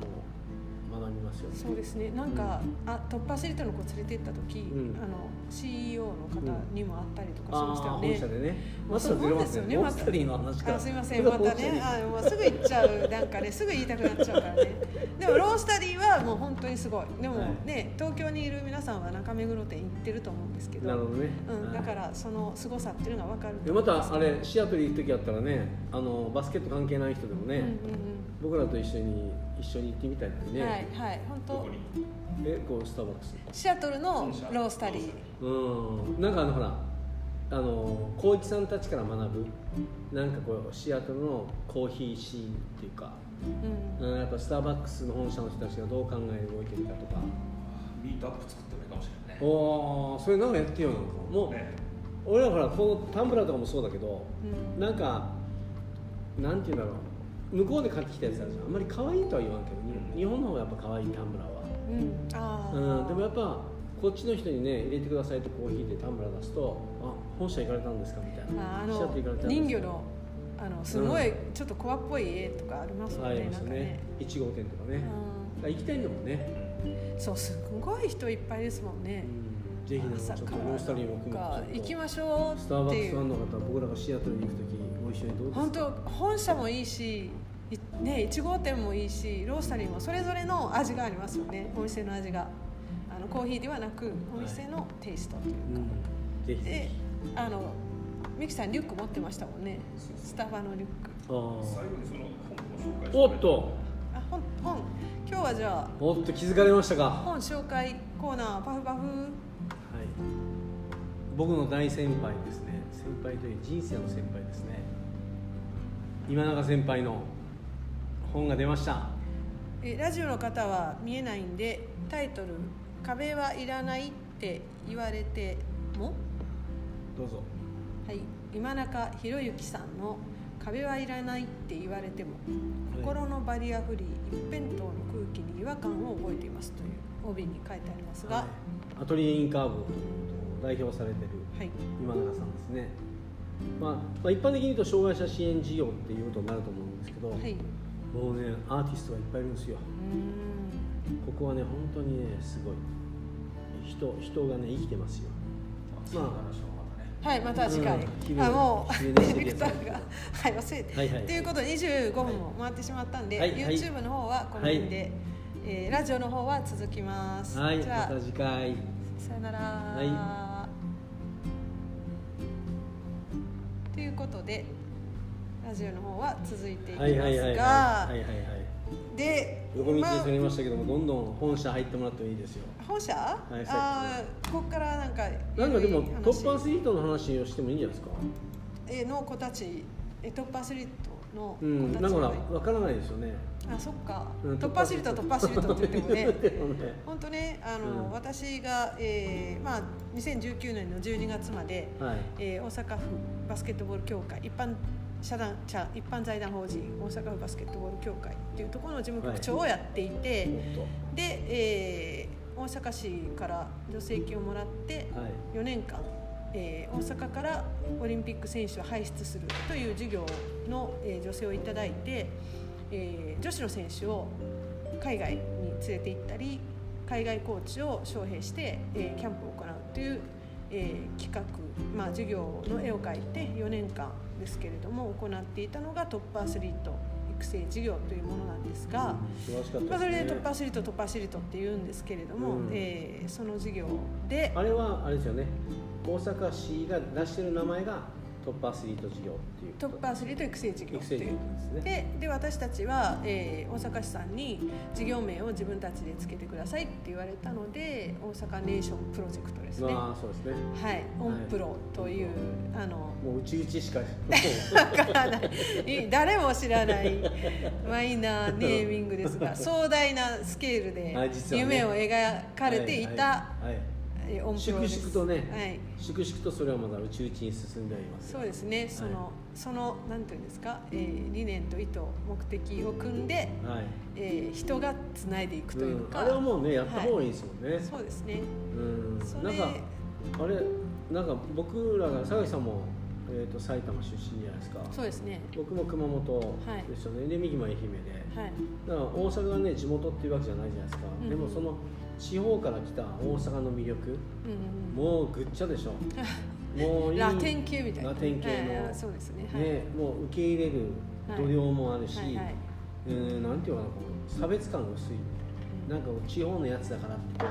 [SPEAKER 1] 学びますよね。
[SPEAKER 2] そうですね。なんか、あトップアスリートの子連れて行った時、
[SPEAKER 1] うん。
[SPEAKER 2] あの CEO の方にも会ったりとかし
[SPEAKER 1] ああ
[SPEAKER 2] ましたよね、
[SPEAKER 1] 本社でね。またずれます
[SPEAKER 2] ですよね。
[SPEAKER 1] ね。ロースタリーの話か。ら。
[SPEAKER 2] あすいません。またね。あもうすぐ行っちゃう。なんかねすぐ言いたくなっちゃうからね。でもロースタリーはもう本当にすごい。でも
[SPEAKER 1] はい。
[SPEAKER 2] ね、東京にいる皆さんは中目黒店行ってると思うんですけど。
[SPEAKER 1] なるほどね。
[SPEAKER 2] うん、だからその凄さっていうのが分かる
[SPEAKER 1] でまたあれシアトル行く時あったらね、あのバスケット関係ない人でもね、
[SPEAKER 2] うんうん。
[SPEAKER 1] 僕らと一緒に一緒に行ってみたいのに
[SPEAKER 2] うん、
[SPEAKER 1] ね。
[SPEAKER 2] はいはい。本当。
[SPEAKER 3] どこに？
[SPEAKER 1] えこうスターバックス。
[SPEAKER 2] シアトル。のロースタリー。
[SPEAKER 1] うん。なんかあのほら。あの光一さんたちから学ぶなんかこうシアトルのコーヒーシーンっていうか、
[SPEAKER 2] うん。
[SPEAKER 1] うん、やっぱスターバックスの本社の人たちがどう考え動いてるかとか。
[SPEAKER 3] ミートアップ作ってもいいかもしれないね。
[SPEAKER 1] おおそれなんかやってよなんかも。う、
[SPEAKER 3] ね。
[SPEAKER 1] 俺らほらこのタンブラーとかもそうだけど
[SPEAKER 2] うん。
[SPEAKER 1] なんかなんていうんだろう向こうで買ってきたやつあるじゃんあんまり可愛いとは言わんけどに日本の方がやっぱ可愛いタンブラーは。
[SPEAKER 2] うん。ああ、
[SPEAKER 1] うん、でもやっぱこっちの人にね入れてくださいってコーヒーでタンブラー出すとあ本社行かれたんですかみたいな。
[SPEAKER 2] ああ
[SPEAKER 1] シアトル行かれたんですか。
[SPEAKER 2] の人魚のあのすごいちょっとコアっぽい絵とかありますもんね、
[SPEAKER 1] ありますね。
[SPEAKER 2] なんかね、
[SPEAKER 1] 1号店とかね、だから行きたいんだもんね、
[SPEAKER 2] うん、そうすごい人いっぱいですもんね、
[SPEAKER 1] うん、ぜひねちょっとロースタリーも含め
[SPEAKER 2] か
[SPEAKER 1] て
[SPEAKER 2] 行きましょ
[SPEAKER 1] スター
[SPEAKER 2] うっていう。
[SPEAKER 1] バックスファンの方僕らがシアトルに行く時ご一緒にどうですか？
[SPEAKER 2] 本当本社もいいしいね1号店もいいしロースタリーもそれぞれの味がありますよね。お店の味が。あのコーヒーではなくお店のテイストというか、
[SPEAKER 1] うん、ぜひぜ
[SPEAKER 2] で
[SPEAKER 1] ひ
[SPEAKER 2] あのミキさんリュック持ってましたもんね。スタバのリュック。
[SPEAKER 1] あ
[SPEAKER 3] 最後にその本の紹介
[SPEAKER 1] ーおっと。
[SPEAKER 2] あ本本。今日はじゃあ
[SPEAKER 1] おっと気づかれましたか？
[SPEAKER 2] 本紹介コーナーパフパフ。
[SPEAKER 1] はい。僕の大先輩ですね。先輩という人生の先輩ですね。今永先輩の本が出ました。
[SPEAKER 2] えラジオの方は見えないんでタイトル「壁はいらない」っって言われても？
[SPEAKER 1] どうぞ。
[SPEAKER 2] はい。今中博之さんの「壁はいらないって言われても心のバリアフリー一辺倒の空気に違和感を覚えています」という帯に書いてありますが、
[SPEAKER 1] はい。アトリエインカーブを代表されてる
[SPEAKER 2] はい。
[SPEAKER 1] 今永さんですね、まあ、まあ一般的に言うと障害者支援事業っていうことになると思うんですけど、
[SPEAKER 2] はい、う
[SPEAKER 1] もうねアーティストがいっぱいいるんですよ。ここはね本当にねすごい。人人がね生きてますよ。
[SPEAKER 3] またね。
[SPEAKER 2] はい、また次回、
[SPEAKER 1] うん
[SPEAKER 2] もう
[SPEAKER 1] 昼
[SPEAKER 2] ディレクターが。はい忘れて、
[SPEAKER 1] はいはい
[SPEAKER 2] ということで25分も回ってしまったんで、
[SPEAKER 1] はいはい。
[SPEAKER 2] YouTube の方はこの辺で、えーラジオの方は続きます、
[SPEAKER 1] はい
[SPEAKER 2] じゃあ
[SPEAKER 1] また次回。
[SPEAKER 2] さよなら、
[SPEAKER 1] は
[SPEAKER 2] ということでラジオの方は続いていきますが、
[SPEAKER 1] はいはいはいはい。はいはいはい
[SPEAKER 2] で
[SPEAKER 1] 横道それましたけどもどんどん本社入ってもらってもいいですよ。
[SPEAKER 2] 本社、
[SPEAKER 1] い
[SPEAKER 2] ああここからなんか
[SPEAKER 1] なんかでもトップアスリートの話をしてもいいんじゃないですか？
[SPEAKER 2] えーの子たちえトップアスリートの
[SPEAKER 1] うん
[SPEAKER 2] 子たち
[SPEAKER 1] なんかほら
[SPEAKER 2] が
[SPEAKER 1] 分からないですよね。
[SPEAKER 2] あそっか、
[SPEAKER 1] うん
[SPEAKER 2] トップアスリートはトップアスリートって言ってもね。
[SPEAKER 1] ね。
[SPEAKER 2] 本当ねあの、
[SPEAKER 1] うん。
[SPEAKER 2] 私が、えーまあ、2019年の12月まで、
[SPEAKER 1] はい。
[SPEAKER 2] えー大阪府バスケットボール協会一般社団社一般財団法人大阪府バスケットボール協会っていうところの事務局長をやっていて、
[SPEAKER 1] もっ
[SPEAKER 2] で、えー大阪市から助成金をもらって
[SPEAKER 1] とはい。
[SPEAKER 2] 4年間、えー大阪からオリンピック選手を輩出するという授業の、えー助成をいただいて、えー女子の選手を海外に連れて行ったり海外コーチを招聘して、えーキャンプを行うという、えー企画、まあ、授業の絵を描いて4年間ですけれども行っていたのがトップアスリート育成事業というものなんですが。まあ、それでトップアスリートトップアスリートって言うんですけれども、
[SPEAKER 1] うん
[SPEAKER 2] えーその授業で
[SPEAKER 1] あれはあれですよね大阪市が出してる名前がトップアスリート事業っていう
[SPEAKER 2] トップアスリート育成事業っていう。
[SPEAKER 1] ですね。
[SPEAKER 2] でで私たちは、えー大阪市さんに事業名を自分たちでつけてくださいって言われたので大阪ネーションプロジェクトですね。
[SPEAKER 1] まあそうですね。
[SPEAKER 2] はい。オンプロという、あの
[SPEAKER 1] もううちうちしか。
[SPEAKER 2] わからない。い誰も知らないマイナーネーミングですが壮大なスケールで 夢を描かれていた、
[SPEAKER 1] はいはいはい
[SPEAKER 2] えーオンプ
[SPEAKER 1] 粛々とね、
[SPEAKER 2] はい。
[SPEAKER 1] 粛々とそれはまだうちうちに進んでおります
[SPEAKER 2] そうですね、その、その、なんていうんですか、えー理念と意図、目的を組んで。
[SPEAKER 1] はい、
[SPEAKER 2] えー人がつないでいくという
[SPEAKER 1] うん、
[SPEAKER 2] か。
[SPEAKER 1] あれはもうねやった方がいいですもんね、
[SPEAKER 2] そうですね。
[SPEAKER 1] うん。なんかあれなんか僕らが佐木さんも、えー、と埼玉出身じゃないですか。
[SPEAKER 2] そうですね。
[SPEAKER 1] 僕も熊本ですよね、で右も愛媛で。
[SPEAKER 2] はい。
[SPEAKER 1] だから大阪がね地元っていうわけじゃないじゃないですか、
[SPEAKER 2] うん。
[SPEAKER 1] でもその地方から来た大阪の魅力
[SPEAKER 2] うん
[SPEAKER 1] もうぐっちゃでしょ。もう
[SPEAKER 2] ラテン系みたいな。
[SPEAKER 1] ラテン系の。
[SPEAKER 2] はいそうですね。はい。
[SPEAKER 1] ね、もう受け入れる度量もあるし、
[SPEAKER 2] はいはい。
[SPEAKER 1] えーなんていうかなこの差別感が薄い。なんかこう地方のやつだからって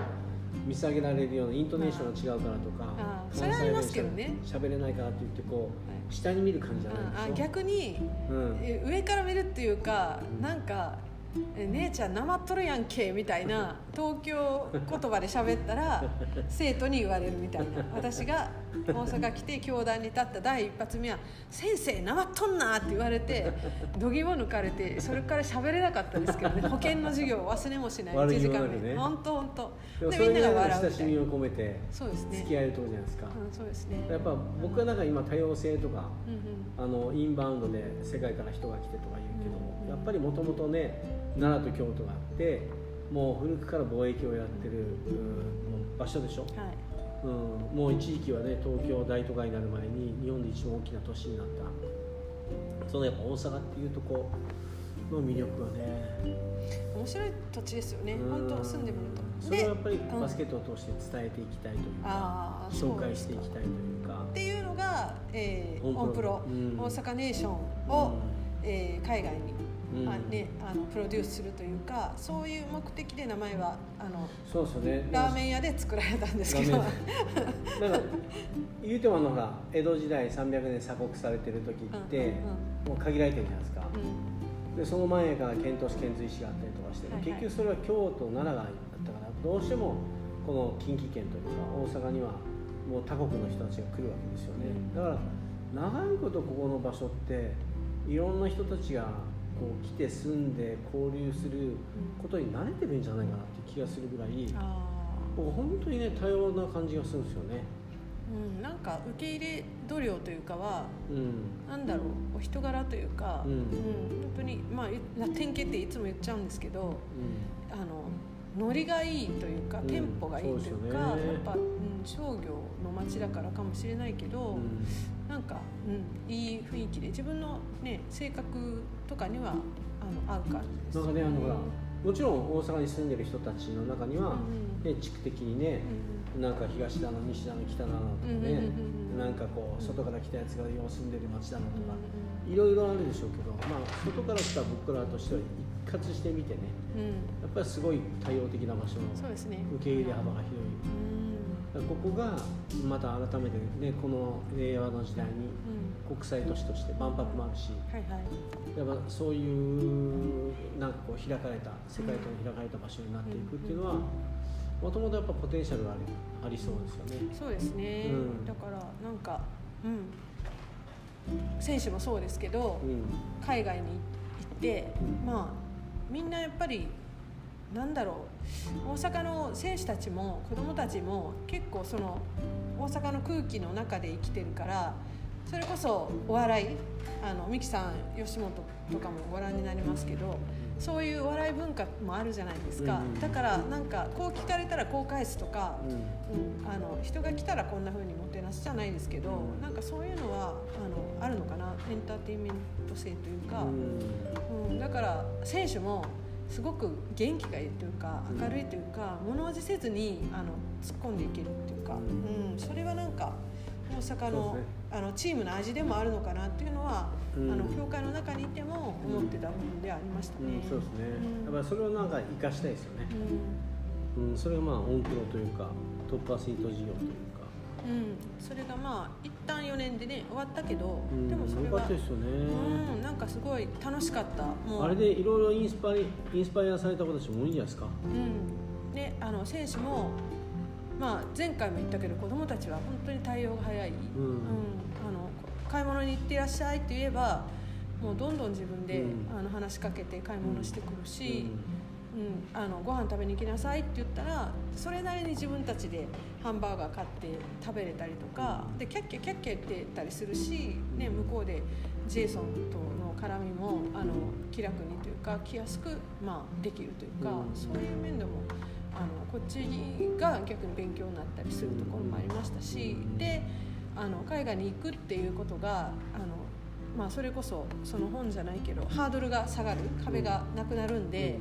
[SPEAKER 1] 見下げられるようなイントネーションが違うからとか
[SPEAKER 2] あーそれはありますけどね。
[SPEAKER 1] しゃべれないからって言ってこう、
[SPEAKER 2] はい。
[SPEAKER 1] 下に見る感じじゃないでしょ。
[SPEAKER 2] 逆に、
[SPEAKER 1] うん。
[SPEAKER 2] え上から見るっていうか、なんか。え姉ちゃんなまっとるやんけみたいな東京言葉で喋ったら 生徒に言われるみたいな。私が大阪来て教壇に立った第一発目は「先生なまっとんな!」って言われて度肝抜かれてそれから喋れなかったですけどね。保険の授業を忘れもしない。
[SPEAKER 1] 悪
[SPEAKER 2] 1時間
[SPEAKER 1] 気もなくね
[SPEAKER 2] 目本当本当。
[SPEAKER 1] でも
[SPEAKER 2] でみんなが笑うみたいな。
[SPEAKER 1] 親しみを込めて
[SPEAKER 2] そうですね。
[SPEAKER 1] 付き合えるところじゃないですか、
[SPEAKER 2] うん、そうですね。
[SPEAKER 1] やっぱ僕はなんか今多様性とか
[SPEAKER 2] うんうん。
[SPEAKER 1] あのインバウンドで世界から人が来てとか言うけども、
[SPEAKER 2] うん
[SPEAKER 1] やっぱりもともとね奈良と京都があってもう古くから貿易をやってる、場所でしょ、
[SPEAKER 2] はい。
[SPEAKER 1] うん、もう一時期はね東京大都会になる前に日本で一番大きな都市になったそのやっぱ大阪っていうとこの魅力はね。
[SPEAKER 2] 面白い土地ですよね。
[SPEAKER 1] うん。
[SPEAKER 2] 本当住んでみると
[SPEAKER 1] それをやっぱり
[SPEAKER 2] うん。
[SPEAKER 1] バスケットを通して伝えていきたいというか、
[SPEAKER 2] あー
[SPEAKER 1] 紹介していきたいというか。
[SPEAKER 2] っていうのが、えー、
[SPEAKER 1] オンプロ。うん。
[SPEAKER 2] 大阪ネーションを、えー海外に、
[SPEAKER 1] うん
[SPEAKER 2] あね、あのプロデュースするというかそういう目的で名前はあの
[SPEAKER 1] そうですよね。
[SPEAKER 2] ラーメン屋で作られたんですけど。
[SPEAKER 1] なんか言うてもあのほら江戸時代300年鎖国されてる時って、もう限られてるじゃないですか、
[SPEAKER 2] うん。
[SPEAKER 1] でその前から遣唐使遣隋使があったりとかして、
[SPEAKER 2] はいはい。
[SPEAKER 1] 結局それは京都奈良があったからどうしてもこの近畿圏というか大阪にはもう他国の人たちが来るわけですよね、
[SPEAKER 2] うん。
[SPEAKER 1] だから長いことここの場所っていろんな人たちがこう来て住んで交流することに慣れてるんじゃないかなって気がするぐらい、
[SPEAKER 2] あ
[SPEAKER 1] こ本当にね多様な感じがするんですよね。
[SPEAKER 2] うん、なんか受け入れ度量というかは
[SPEAKER 1] うん。
[SPEAKER 2] なんだろうお人柄というか、
[SPEAKER 1] うん。
[SPEAKER 2] 本当にまあ典型っていつも言っちゃうんですけど
[SPEAKER 1] う
[SPEAKER 2] あのノリがいいというか、
[SPEAKER 1] うん。
[SPEAKER 2] テンポがいいというか
[SPEAKER 1] ね。
[SPEAKER 2] やっぱ、うん、商業の街だからかもしれないけど、
[SPEAKER 1] んうん。
[SPEAKER 2] なんか、うん、いい雰囲気で自分の、ね、性格とかにはあの合う感じです。
[SPEAKER 1] なんかねあのほらもちろん大阪に住んでる人たちの中には、
[SPEAKER 2] うん
[SPEAKER 1] ね、地区的にね
[SPEAKER 2] うん
[SPEAKER 1] なんか東だの西だの北だのとかね、なんかこう外から来たやつがよう住んでる町だのとか、
[SPEAKER 2] う
[SPEAKER 1] いろいろあるでしょうけど、まあ、外から来た僕らとしては一括してみてね
[SPEAKER 2] んうん。
[SPEAKER 1] やっぱりすごい多様的な場所の
[SPEAKER 2] そうですね。
[SPEAKER 1] 受け入れ幅が広い。ここがまた改めてねこの令和の時代に
[SPEAKER 2] うん。
[SPEAKER 1] 国際都市として万博もあるし
[SPEAKER 2] はいはい。
[SPEAKER 1] やっぱそういうなんかこう開かれた世界との開かれた場所になっていくっていうのはもともとやっぱポテンシャルがありありそうですよね。
[SPEAKER 2] そうですね、
[SPEAKER 1] うん。
[SPEAKER 2] だからなんかうん。選手もそうですけど、
[SPEAKER 1] うん。
[SPEAKER 2] 海外に行って、
[SPEAKER 1] うん。
[SPEAKER 2] まあみんなやっぱりなんだろう。大阪の選手たちも子供たちも結構その大阪の空気の中で生きてるからそれこそお笑いあのミキさん吉本とかもご覧になりますけどそういうお笑い文化もあるじゃないですか、
[SPEAKER 1] うん
[SPEAKER 2] だからなんかこう聞かれたらこう返すとか、
[SPEAKER 1] うん。
[SPEAKER 2] うん、あの人が来たらこんな風にもてなすじゃないですけどなんかそういうのはあのあるのかな。エンターテインメント性というか、うん、だから選手もすごく元気がいいというか
[SPEAKER 1] うん
[SPEAKER 2] 明るいというか物おじせずにあの突っ込んでいけるっていうか、
[SPEAKER 1] う
[SPEAKER 2] うんそれはなんか大阪の,、
[SPEAKER 1] ね。
[SPEAKER 2] あのチームの味でもあるのかなっていうのは、
[SPEAKER 1] うん。
[SPEAKER 2] あの協会の中にいても思ってた部分ではありましたね。
[SPEAKER 1] うん、そうですね、
[SPEAKER 2] うん。
[SPEAKER 1] やっぱりそれをなんか生かしたいですよね、
[SPEAKER 2] うん。
[SPEAKER 1] うん、それがまあオンクロというかトップアスリート事業というか、
[SPEAKER 2] うん、それがまあ一旦4年でね終わったけど、
[SPEAKER 1] うん、
[SPEAKER 2] でもそれは
[SPEAKER 1] よね、
[SPEAKER 2] うん、なんかすごい楽しかった。もう
[SPEAKER 1] あれでいろいろインスパイインスパイアされた子たちも多いんじゃないですか？
[SPEAKER 2] うん。ね、あの選手も、まあ、前回も言ったけど子供たちは本当に対応が早い、
[SPEAKER 1] うん。
[SPEAKER 2] あの買い物に行ってらっしゃいって言えばもうどんどん自分で、
[SPEAKER 1] うん。
[SPEAKER 2] あの話しかけて買い物してくるし、うんうんあのご飯食べに行きなさいって言ったらそれなりに自分たちでハンバーガー買って食べれたりとかでキャッキャキャッキャ言ってたりするし、ね、向こうでジェイソンとの絡みもあの気楽にというか来やすく、まあ、できるというか、そういう面でもあのこっちが逆に勉強になったりするところもありましたしであの海外に行くっていうことがあの、まあ、それこそその本じゃないけどハードルが下がる壁がなくなるんで。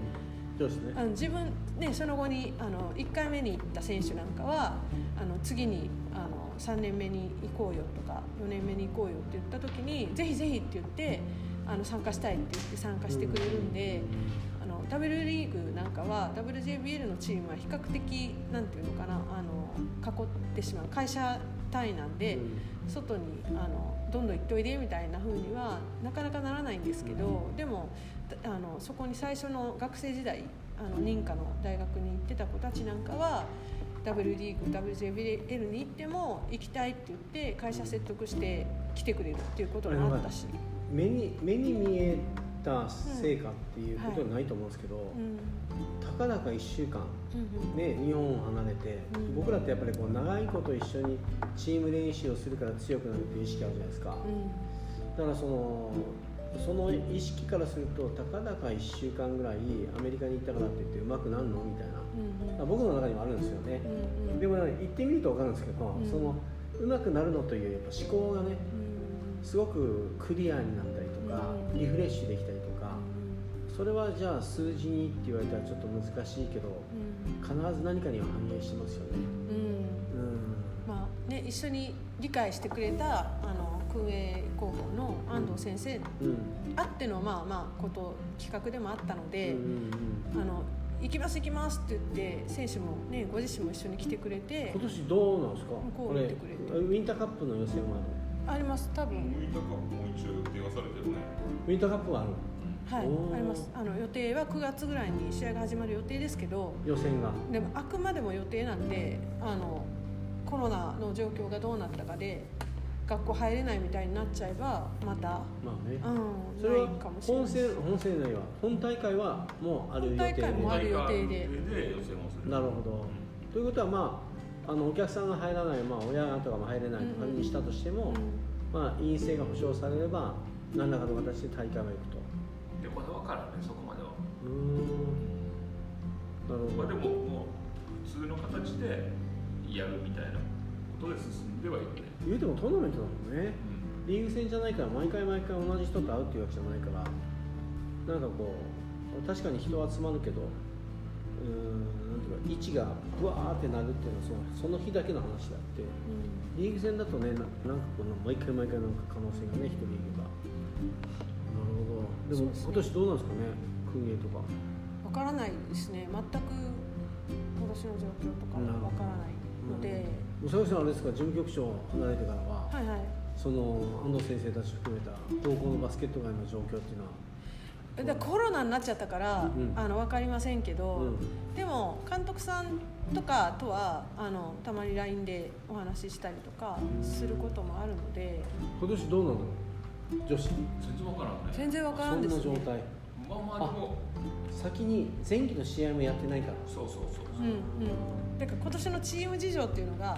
[SPEAKER 1] ね
[SPEAKER 2] あの自分ねその後にあの1回目に行った選手なんかはあの次にあの3年目に行こうよとか4年目に行こうよって言った時にぜひぜひって言ってあの参加したいって言って参加してくれるんで、あの W リーグなんかは WJBL のチームは比較的なんていうのかなあの囲ってしまう会社単位なんで。外にあのどんどん行っておいでみたいな風にはなかなかならないんですけど、でもあのそこに最初の学生時代あの認可の大学に行ってた子たちなんかは W リーグ WJBL に行っても行きたいって言って会社説得して来てくれるっていうこともあったし、
[SPEAKER 1] 目に目に見えた成果っていうことはないと思うんですけど、
[SPEAKER 2] うん。
[SPEAKER 1] たかだか1週間ね、日本を離れて、
[SPEAKER 2] うん。
[SPEAKER 1] 僕らってやっぱりこう長いこと一緒にチーム練習をするから強くなるっていう意識あるじゃないですか、だからそのその意識からするとたかだか1週間ぐらいアメリカに行ったからって言ってうまくなるのみたいな、僕の中にもあるんですよね、でもね行ってみると分かるんですけど、
[SPEAKER 2] うん
[SPEAKER 1] そのうまくなるのというやっぱ思考がね
[SPEAKER 2] うん
[SPEAKER 1] すごくクリアになったりとか、
[SPEAKER 2] うん
[SPEAKER 1] リフレッシュできたりそれはじゃあ数字にって言われたらちょっと難しいけど
[SPEAKER 2] うん。
[SPEAKER 1] 必ず何かには反映してますよね。
[SPEAKER 2] うん。うん。
[SPEAKER 1] うん
[SPEAKER 2] まあね、一緒に理解してくれたあの空営高校の安藤先生
[SPEAKER 1] うん。
[SPEAKER 2] あってのまあまあこと企画でもあったの
[SPEAKER 1] うん
[SPEAKER 2] で、
[SPEAKER 1] うん
[SPEAKER 2] あの行きます行きますって言って選手もねご自身も一緒に来てくれて
[SPEAKER 1] 今年どうなんですか？
[SPEAKER 2] こう見てくれて。
[SPEAKER 1] ウィンターカップの予選は
[SPEAKER 2] あります。多分。
[SPEAKER 3] ウィンターカップも一応予定がされてるね。
[SPEAKER 1] ウィンターカップはある
[SPEAKER 2] はいあります。あの予定は9月ぐらいに試合が始まる予定ですけど
[SPEAKER 1] 予選が。
[SPEAKER 2] でもあくまでも予定なんであのコロナの状況がどうなったかで学校入れないみたいになっちゃえばまた
[SPEAKER 1] まあね。
[SPEAKER 2] うん
[SPEAKER 1] それは
[SPEAKER 2] ないかもしれない
[SPEAKER 1] 本戦本戦内は本大会はもうある予定で
[SPEAKER 2] 本大会もある予定で。
[SPEAKER 3] で予選をする。
[SPEAKER 1] なるほど。ということはまああのお客さんが入らない、まあ、親とかも入れないと仮にしたとしても、まあ、陰性が保証されれば何らかの形で大会は行くと
[SPEAKER 3] でまだ分からんねそこまでは。
[SPEAKER 1] うーん。なるほど。
[SPEAKER 3] まあでももう普通の形でやるみたいなことで進んではいるね、
[SPEAKER 1] 言うてもトーナメントだもんね。
[SPEAKER 3] うん。
[SPEAKER 1] リーグ戦じゃないから毎回毎回同じ人と会うっていうわけじゃないからなんかこう確かに人は集まるけどうーんなんていうか位置がブワーってなるっていうのはそのその日だけの話だってリーグ戦だとねななんかこの毎回毎回なんか可能性がね一リーグがなるほどでも今年どうなんですかね訓練とか。
[SPEAKER 2] わからないですね。全く今年の状況とかはわからないので、
[SPEAKER 1] 佐々木さんあれですか事務局長離れてからは、
[SPEAKER 2] はいはい。
[SPEAKER 1] その安藤先生たち含めた高校のバスケット界の状況っていうのは。
[SPEAKER 2] コロナになっちゃったから、
[SPEAKER 1] うん。
[SPEAKER 2] あの分かりませんけど、
[SPEAKER 1] うん。
[SPEAKER 2] でも監督さんとかとはあのたまに LINE でお話ししたりとかすることもあるので。
[SPEAKER 1] 今年どうなの女子？
[SPEAKER 3] 全然分からんね。
[SPEAKER 2] 全然分から
[SPEAKER 1] そん
[SPEAKER 2] んですね。
[SPEAKER 1] な状態。
[SPEAKER 3] まあまあでも。
[SPEAKER 1] 先に前期の試合もやってないから。
[SPEAKER 3] そうそうそう
[SPEAKER 2] う。んうん、だから今年のチーム事情っていうのが、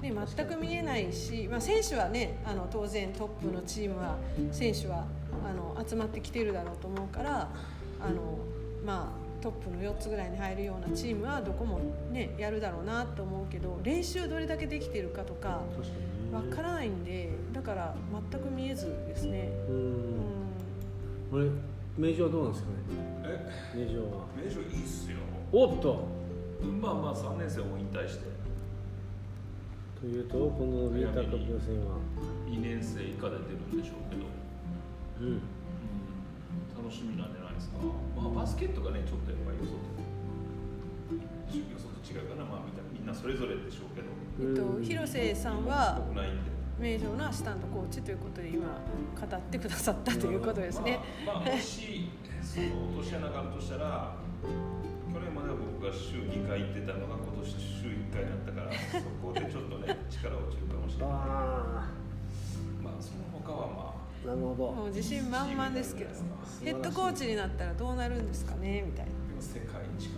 [SPEAKER 2] ね、全く見えないし、まあ、選手はねあの当然トップのチームは選手はあの集まってきてるだろうと思うからあの、まあ、トップの4つぐらいに入るようなチームはどこも、ね、やるだろうなと思うけど練習どれだけできてるかとかわからないんでだから全く見えずですね。
[SPEAKER 1] う
[SPEAKER 2] うん。ん
[SPEAKER 1] これ？名城はどうなんですかね？
[SPEAKER 3] え？
[SPEAKER 1] 名城は。
[SPEAKER 3] 名城いいっすよ。
[SPEAKER 1] おっと！
[SPEAKER 3] まあまあ3年生も引退して。
[SPEAKER 1] というとこのウィンターカップ予選は
[SPEAKER 3] ？2年生以下で出るんでしょうけど、
[SPEAKER 1] うん。
[SPEAKER 3] うん、楽しみなんじゃないですか。まあバスケットがねちょっとやっぱりよそとよそと違うかな。まあみんなみんなそれぞれでしょうけど
[SPEAKER 2] えっと、広瀬さんは名城のアシスタントコーチということで今語ってくださったということですね。
[SPEAKER 3] まあ、まあ、もしその落とし穴があるとしたら去年までは僕が週2回行ってたのが今年週1回になったからそこでちょっとね力落ちるかもしれない。
[SPEAKER 1] あ
[SPEAKER 3] まあその他はまあ
[SPEAKER 1] あなるほど。
[SPEAKER 2] もう自信満々ですけどヘッドコーチになったらどうなるんですかねみたいな。
[SPEAKER 3] 世界一か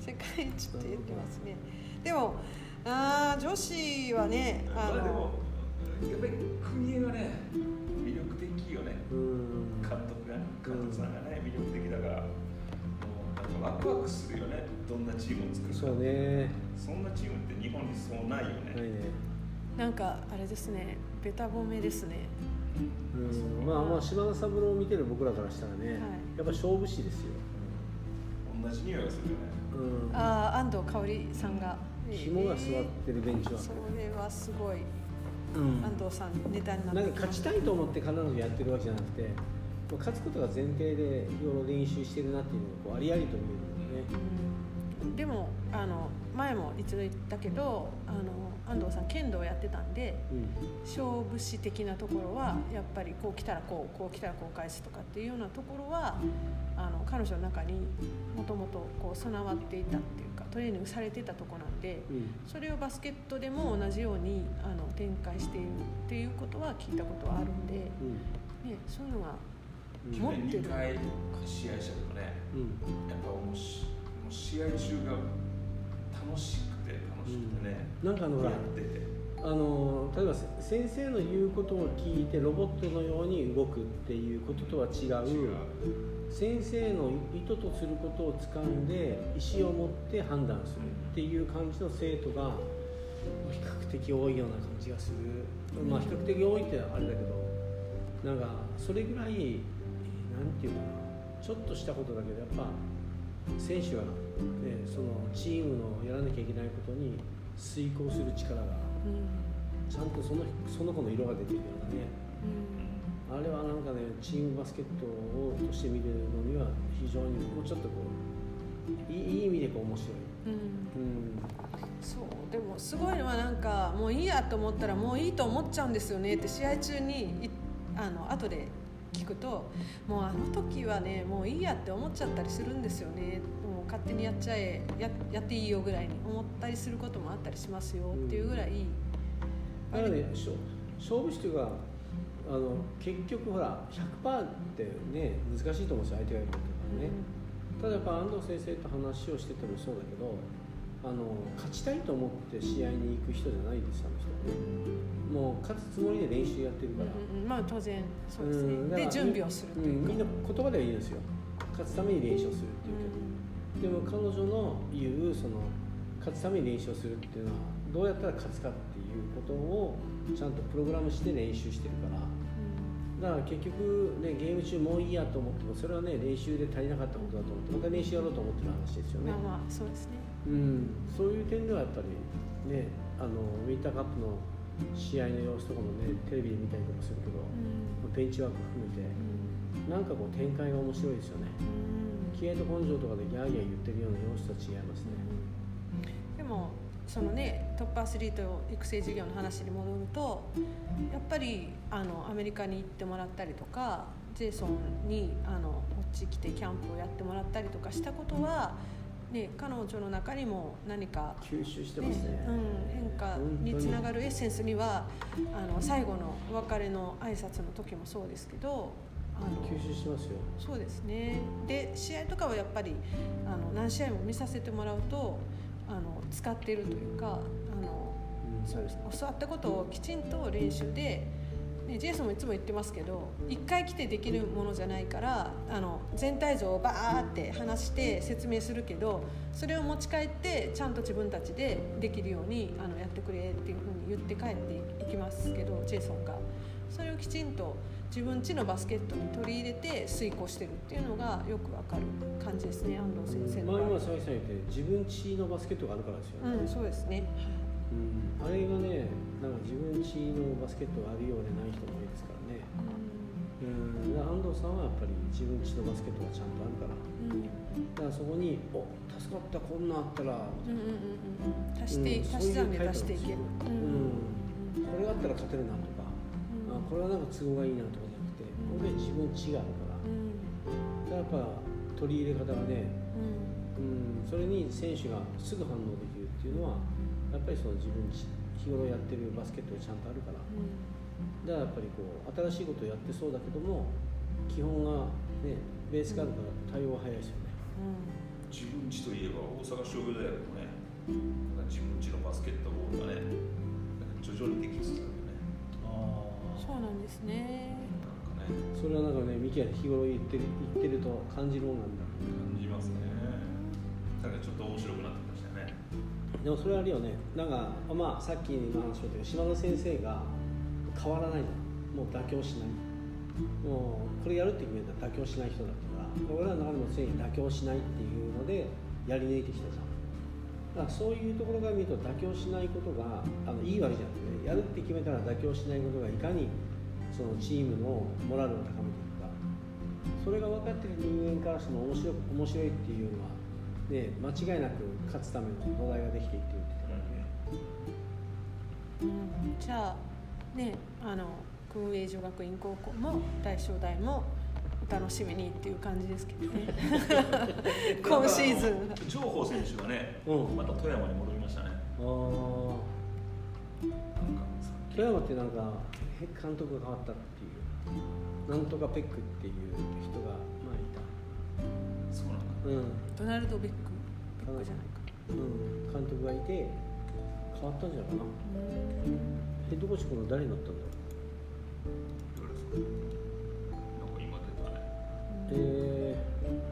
[SPEAKER 2] 世界一って言ってますね。でもあー女子はね
[SPEAKER 3] な
[SPEAKER 2] あの
[SPEAKER 3] まあでもやっぱり国枝がね魅力的よね。
[SPEAKER 1] うん。
[SPEAKER 3] 監督がね監督さんがね魅力的だからもうなんかワクワクするよね。どんなチームを作るか。
[SPEAKER 1] そうね。
[SPEAKER 3] そんなチームって日本にそうないよね、
[SPEAKER 1] ないね。
[SPEAKER 2] なんかあれですねベタ褒めですね。
[SPEAKER 1] うん。まあまあ島田三郎を見てる僕らからしたらね、
[SPEAKER 2] はい。
[SPEAKER 1] やっぱ勝負師ですよ、
[SPEAKER 3] 同じ匂いがするよね。
[SPEAKER 1] うん、
[SPEAKER 2] ああ安藤香織さんが
[SPEAKER 1] 紐が座ってるベンチは、
[SPEAKER 2] それはすごい
[SPEAKER 1] うん。
[SPEAKER 2] 安藤さんネタになって
[SPEAKER 1] なんか勝ちたいと思って必ずやってるわけじゃなくて、まあ勝つことが前提で日頃練習してるなっていうのがこうありありと見えるんだよね。
[SPEAKER 2] うん。でもあの前も一度言ったけどあの安藤さん剣道をやってたんで
[SPEAKER 1] うん。
[SPEAKER 2] 勝負師的なところはやっぱりこう来たらこうこう来たらこう返すとかっていうようなところはあの彼女の中にもともとこう備わっていたっていうかトレーニングされてたところなんで
[SPEAKER 1] うん。
[SPEAKER 2] それをバスケットでも同じようにあの展開しているっていうことは聞いたことはあるんで、ね、そういうのが
[SPEAKER 1] うん。
[SPEAKER 2] 持ってる。
[SPEAKER 3] 2回試合したけどね
[SPEAKER 1] うん。
[SPEAKER 3] やっぱも試合中が楽しくて楽しくてね、
[SPEAKER 1] なんかあの
[SPEAKER 3] てて。
[SPEAKER 1] あの例えば先生の言うことを聞いてロボットのように動くっていうこととは違う。先生の意図とすることを掴んで意思を持って判断するっていう感じの生徒が比較的多いような感じがする。まあ比較的多いってあれだけどなんかそれぐらいなんていうかな。ちょっとしたことだけどやっぱ選手が、ね、そのチームのやらなきゃいけないことに遂行する力が
[SPEAKER 2] うん。
[SPEAKER 1] ちゃんとそのその子の色が出てるようなね。
[SPEAKER 2] うん。
[SPEAKER 1] あれはなんかねチームバスケットをとして見るのには非常にもうちょっとこういい意味でこう面白い、
[SPEAKER 2] うん。
[SPEAKER 1] うん、
[SPEAKER 2] そう。でもすごいのはなんかもういいやと思ったらもういいと思っちゃうんですよねって試合中にいあの後で聞くともうあの時はねもういいやって思っちゃったりするんですよね勝手にやっちゃえややっていいよぐらいに思ったりすることもあったりしますよっていうぐらい、
[SPEAKER 1] だからねしょ勝負師というかあの結局ほら100%ってね難しいと思うんですよ相手がいるとかね、ただやっぱ安藤先生と話をしててもそうだけどあの勝ちたいと思って試合に行く人じゃないんですよあの人はねもう勝つつもりで練習やってるから、
[SPEAKER 2] うんうんまあ当然そうですね、で準備をするというか、
[SPEAKER 1] うん。みんな言葉では言うんですよ。勝つために練習をするっていうけど、でも彼女の言うその勝つために練習をするっていうのはどうやったら勝つかっていうことをちゃんとプログラムして練習してるから。だから結局ねゲーム中もういいやと思ってもそれはね練習で足りなかったことだと思ってまた練習やろうと思ってる話ですよね、
[SPEAKER 2] そうですね。
[SPEAKER 1] うん、そういう点ではやっぱりねあのウィンターカップの試合の様子とかもねテレビで見たりとかするけど、
[SPEAKER 2] うん。
[SPEAKER 1] ベンチワーク含めて
[SPEAKER 2] うん。
[SPEAKER 1] なんかこう展開が面白いですよね。
[SPEAKER 2] うん
[SPEAKER 1] 気合と根性とかでギャーギャー言ってるような様子とは違いますね。
[SPEAKER 2] でもそのねトップアスリート育成事業の話に戻るとやっぱりあのアメリカに行ってもらったりとかジェイソンにあのこっち来てキャンプをやってもらったりとかしたことは、ね、彼女の中にも何か、
[SPEAKER 1] 吸収してますね。
[SPEAKER 2] うん、変化につながるエッセンスにはあの最後のお別れの挨拶の時もそうですけど
[SPEAKER 1] 吸収してますよ。
[SPEAKER 2] そうですね。で試合とかはやっぱりあの何試合も見させてもらうとあの使っているというかあの
[SPEAKER 1] うん。
[SPEAKER 2] そうです。教わったことをきちんと練習で、ね、ジェイソンもいつも言ってますけど1回来てできるものじゃないからあの全体像をバーって話して説明するけどそれを持ち帰ってちゃんと自分たちでできるようにあのやってくれっていうふうに言って帰っていきますけどジェイソンが。それをきちんと自分家のバスケットに取り入れて遂行してるっていうのがよくわかる感じですね安藤先生の
[SPEAKER 1] まあ今佐々木さん言って自分家のバスケットがあるからですよね、
[SPEAKER 2] うんそうですね。
[SPEAKER 1] うん。あれがねなんか自分家のバスケットがあるようでない人も多いですからね。うん。安藤さんはやっぱり自分家のバスケットがちゃんとあるから。
[SPEAKER 2] うん。うん
[SPEAKER 1] だからそこに「お助かったこんなんあったら」
[SPEAKER 2] うんうんうんうん。足して、
[SPEAKER 1] うん。
[SPEAKER 2] 足し算で出していける。
[SPEAKER 1] うん。これがあったら勝てるなと。か、あこれはなんか都合がいいなとかじゃなくてこれで自分家があるから。
[SPEAKER 2] うん。
[SPEAKER 1] だからやっぱ取り入れ方がね
[SPEAKER 2] うん。
[SPEAKER 1] うん、それに選手がすぐ反応できるっていうのはやっぱりその自分日頃やってるバスケットがちゃんとあるから。だからやっぱりこう新しいことをやってそうだけども基本がねベースがあるから対応が早いですよね。
[SPEAKER 3] 自分家といえば大阪商業大学もね自分家のバスケットボールがね徐々にできつつある
[SPEAKER 2] そうなんですね。
[SPEAKER 3] なんかね
[SPEAKER 1] それはなんかねミキヤ日頃言ってる言ってると感じるもんなんだ。
[SPEAKER 3] 感じますね。だからちょっと面白くなってきましたよね。
[SPEAKER 1] でもそれはあるよね。なんかまあさっきの話をしたけど島田先生が変わらないじゃんもう妥協しない。もうこれやるって決めたら妥協しない人だったから俺らの中でも常に妥協しないっていうのでやり抜いてきたじゃんだからそういうところから見ると妥協しないことがあのいいわけじゃなくて、やるって決めたら妥協しないことがいかにそのチームのモラルを高めていくか。それが分かってる人間からしても面白い面白いっていうのは、ね、間違いなく勝つための土台ができていってるって言って
[SPEAKER 2] うん。じゃあねあの訓英女学院高校も大正大もお楽しみにっていう感じですけどね。今シーズン。
[SPEAKER 3] ン情報選手がね、
[SPEAKER 1] うん。
[SPEAKER 3] また富山に戻りましたね。
[SPEAKER 1] あ
[SPEAKER 3] なんかさっき
[SPEAKER 1] 富山ってなんかへ監督が変わったっていう。なんとかペックっていう人がまあい
[SPEAKER 3] そうなんだ。
[SPEAKER 1] たうん。
[SPEAKER 2] ドナルド・ベックベックじゃないか。
[SPEAKER 1] うん、監督がいて変わったんじゃないかな。
[SPEAKER 2] うん。
[SPEAKER 1] ヘッドコーチこの誰になったんだろうえ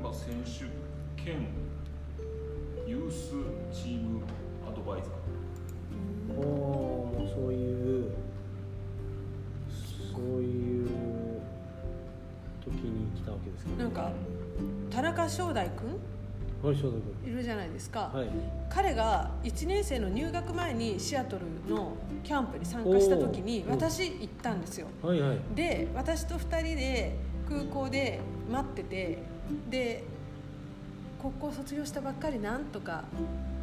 [SPEAKER 3] まあ選手兼ユースチームアドバイザー。
[SPEAKER 1] ー、おーもうそういうそういう時に来たわけですかね
[SPEAKER 2] なんか田中正大君？
[SPEAKER 1] はい
[SPEAKER 2] いるじゃないですか、
[SPEAKER 1] 君はい。
[SPEAKER 2] 彼が1年生の入学前にシアトルのキャンプに参加した時に私行ったんですよ。
[SPEAKER 1] はいはい。
[SPEAKER 2] で私と2人で空港で待っててで高校卒業したばっかりなんとか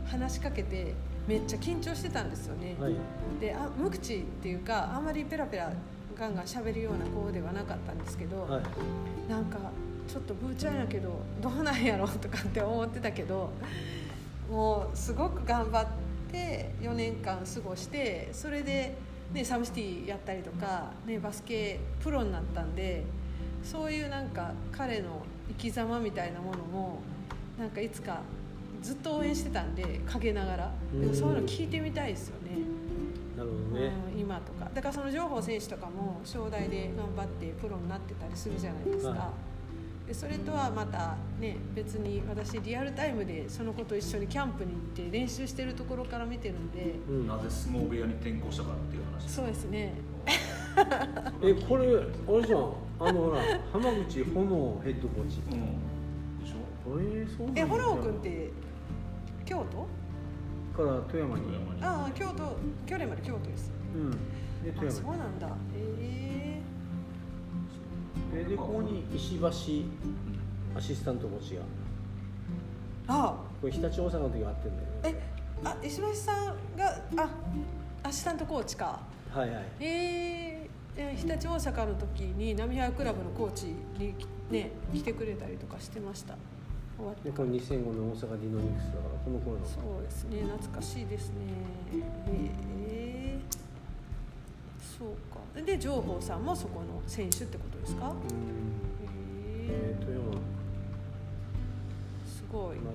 [SPEAKER 2] 話しかけてめっちゃ緊張してたんですよね、
[SPEAKER 1] はい。
[SPEAKER 2] であ無口っていうかあんまりペラペラガンガン喋るような子ではなかったんですけど、
[SPEAKER 1] はい。
[SPEAKER 2] なんかちょっとブーちゃんやけどどうなんやろとかって思ってたけどもうすごく頑張って4年間過ごしてそれで、ね、サムシティやったりとか、ね、バスケプロになったんでそういうなんか彼の生き様みたいなものもなんかいつかずっと応援してたんで陰ながら。でもそういうの聞いてみたいですよね、
[SPEAKER 1] なるほどね、
[SPEAKER 2] うん今とか。だからその情報選手とかも将来で頑張ってプロになってたりするじゃないですか、
[SPEAKER 1] は
[SPEAKER 2] でそれとはまたね別に私リアルタイムでその子と一緒にキャンプに行って練習してるところから見てるんで。
[SPEAKER 1] うん。
[SPEAKER 3] なぜ相撲部屋に転校したかっていう話。
[SPEAKER 2] そうですね
[SPEAKER 1] えこれあれじゃんあのほら浜口炎ヘッドコーチ。
[SPEAKER 3] うん。でしょ？
[SPEAKER 1] えー、そうなん
[SPEAKER 2] え
[SPEAKER 1] だ
[SPEAKER 2] 炎君って京都？
[SPEAKER 1] から富山に。
[SPEAKER 3] 富山に。
[SPEAKER 2] ああ京都。去年まで京都です。
[SPEAKER 1] うん。で富
[SPEAKER 2] あそう
[SPEAKER 1] 山
[SPEAKER 2] なんだ。え。
[SPEAKER 1] にででここに石橋アシスタントコーチが。
[SPEAKER 2] ー、あ。
[SPEAKER 1] これ日立大阪の時はあってんだよね
[SPEAKER 2] えあ石橋さんがあアシスタントコーチか。
[SPEAKER 1] はいはい。
[SPEAKER 2] えー、え日立大阪の時に波平クラブのコーチにね来てくれたりとかしてました。終わって
[SPEAKER 1] でこれ2005年大阪ディノニクスだからこの頃の。
[SPEAKER 2] そうですね。懐かしいですね。え。ー、そうか。で情報さんもそこの選手ってことですか？
[SPEAKER 1] うん。
[SPEAKER 2] え。
[SPEAKER 1] えー、富山
[SPEAKER 2] ー、すごい。
[SPEAKER 1] なる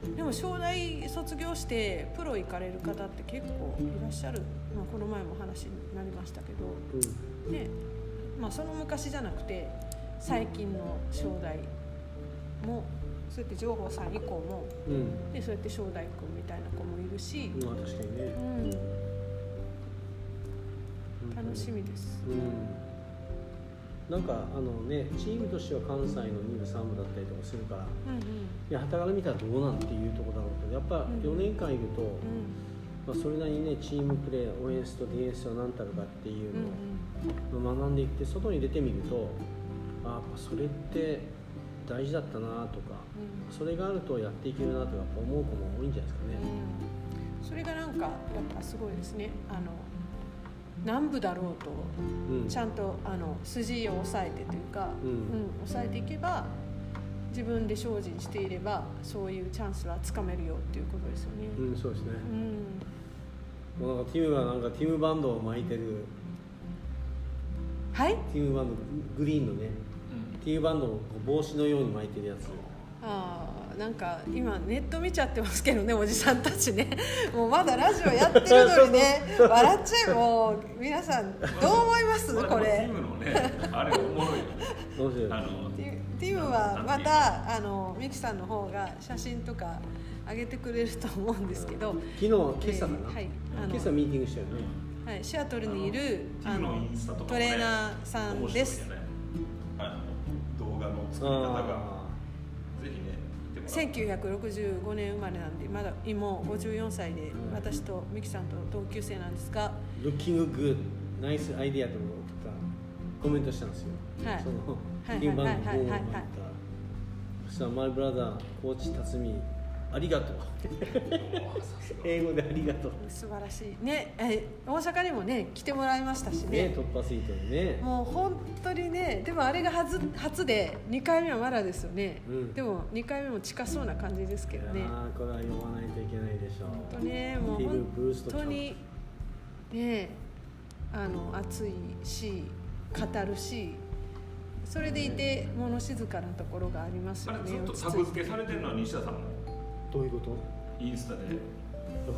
[SPEAKER 1] ほど。
[SPEAKER 2] でも将来卒業してプロ行かれる方って結構いらっしゃる、まあ、この前も話になりましたけど
[SPEAKER 1] うん。
[SPEAKER 2] ねまあその昔じゃなくて最近の正代もそうやって情報さん以降も
[SPEAKER 1] うん。
[SPEAKER 2] でそうやって正代君みたいな子もいるし、
[SPEAKER 1] まあ確かにね。
[SPEAKER 2] うん、楽しみです。
[SPEAKER 1] うん。なんかあのねチームとしては関西の2部3部だったりとかするから
[SPEAKER 2] うんうん。
[SPEAKER 1] いや旗から見たらどうなんっていうところだろうけどやっぱ
[SPEAKER 2] うん。
[SPEAKER 1] 4年間いると、
[SPEAKER 2] うん
[SPEAKER 1] まあ、それなりにねチームプレーオフェンスとディフェンスは何たるかっていう
[SPEAKER 2] うん
[SPEAKER 1] のを学んでいって外に出てみるとあやっぱそれって大事だったなとか
[SPEAKER 2] うん。
[SPEAKER 1] それがあるとやっていけるなとか思う子も多いんじゃないですかね。
[SPEAKER 2] うん。それがなんかやっぱすごいですね。あの南部だろうと
[SPEAKER 1] うん。
[SPEAKER 2] ちゃんとあの筋を抑えてというか、
[SPEAKER 1] うん。
[SPEAKER 2] 抑えていけば自分で精進していればそういうチャンスはつかめるよっていうことですよね。
[SPEAKER 1] うん、そうですね。
[SPEAKER 2] うん。
[SPEAKER 1] もうなんかティムがなんかティムバンドを巻いてる。
[SPEAKER 2] はい？
[SPEAKER 1] ティムバンドグリーンのね
[SPEAKER 3] うん。
[SPEAKER 1] ティムバンドを帽子のように巻いてるやつ。
[SPEAKER 2] あーなんか今ネット見ちゃってますけどねおじさんたちね。もうまだラジオやってるのにね 笑っちゃえもう皆さんどう思います？
[SPEAKER 3] まあ
[SPEAKER 2] これ
[SPEAKER 3] ティムのねあれおもろいよね。
[SPEAKER 1] 面白い。
[SPEAKER 3] あの
[SPEAKER 2] ティムはまたあのミキさんの方が写真とか上げてくれると思うんですけど、
[SPEAKER 1] 昨日今朝かな、
[SPEAKER 2] えーはい。あの
[SPEAKER 1] 今朝ミーティングしたよね。
[SPEAKER 2] はい、シアトルにいる
[SPEAKER 3] あのティムのインスタとかもね
[SPEAKER 2] トレーナーさんです。
[SPEAKER 3] あの動画の作り方が。
[SPEAKER 1] あ
[SPEAKER 3] ぜひね見てもらって
[SPEAKER 2] 1965年生まれなんでまだ今54歳で
[SPEAKER 1] うん
[SPEAKER 2] 私とミキさんと同級生なんですが。
[SPEAKER 1] あ、ルッキンググッド、ナイスアイディアとかコメントしたんですよ。
[SPEAKER 2] はい
[SPEAKER 1] その
[SPEAKER 2] はい
[SPEAKER 1] ティムバンドの
[SPEAKER 2] はいはいはいはい
[SPEAKER 1] 方を巻いた。そしたらマイブラザーコーチ辰巳ありがとう。英語でありがとう。
[SPEAKER 2] 素晴らしいねえ大阪にもね来てもらいましたし
[SPEAKER 1] ね
[SPEAKER 2] ね
[SPEAKER 1] 突破スイートでね。
[SPEAKER 2] もう本当にねでもあれが初初で2回目はまだですよね、
[SPEAKER 1] うん
[SPEAKER 2] でも2回目も近そうな感じですけどね
[SPEAKER 1] いやーこれは読まないといけないでしょう。
[SPEAKER 2] 本当ねもう本当にねあの熱いし語るしそれでいて物静かなところがありますよね
[SPEAKER 3] あれずっと
[SPEAKER 2] 落ち着いて。
[SPEAKER 3] タグ付けされてるのは西田さんも
[SPEAKER 1] どういうこと？
[SPEAKER 3] インスタで。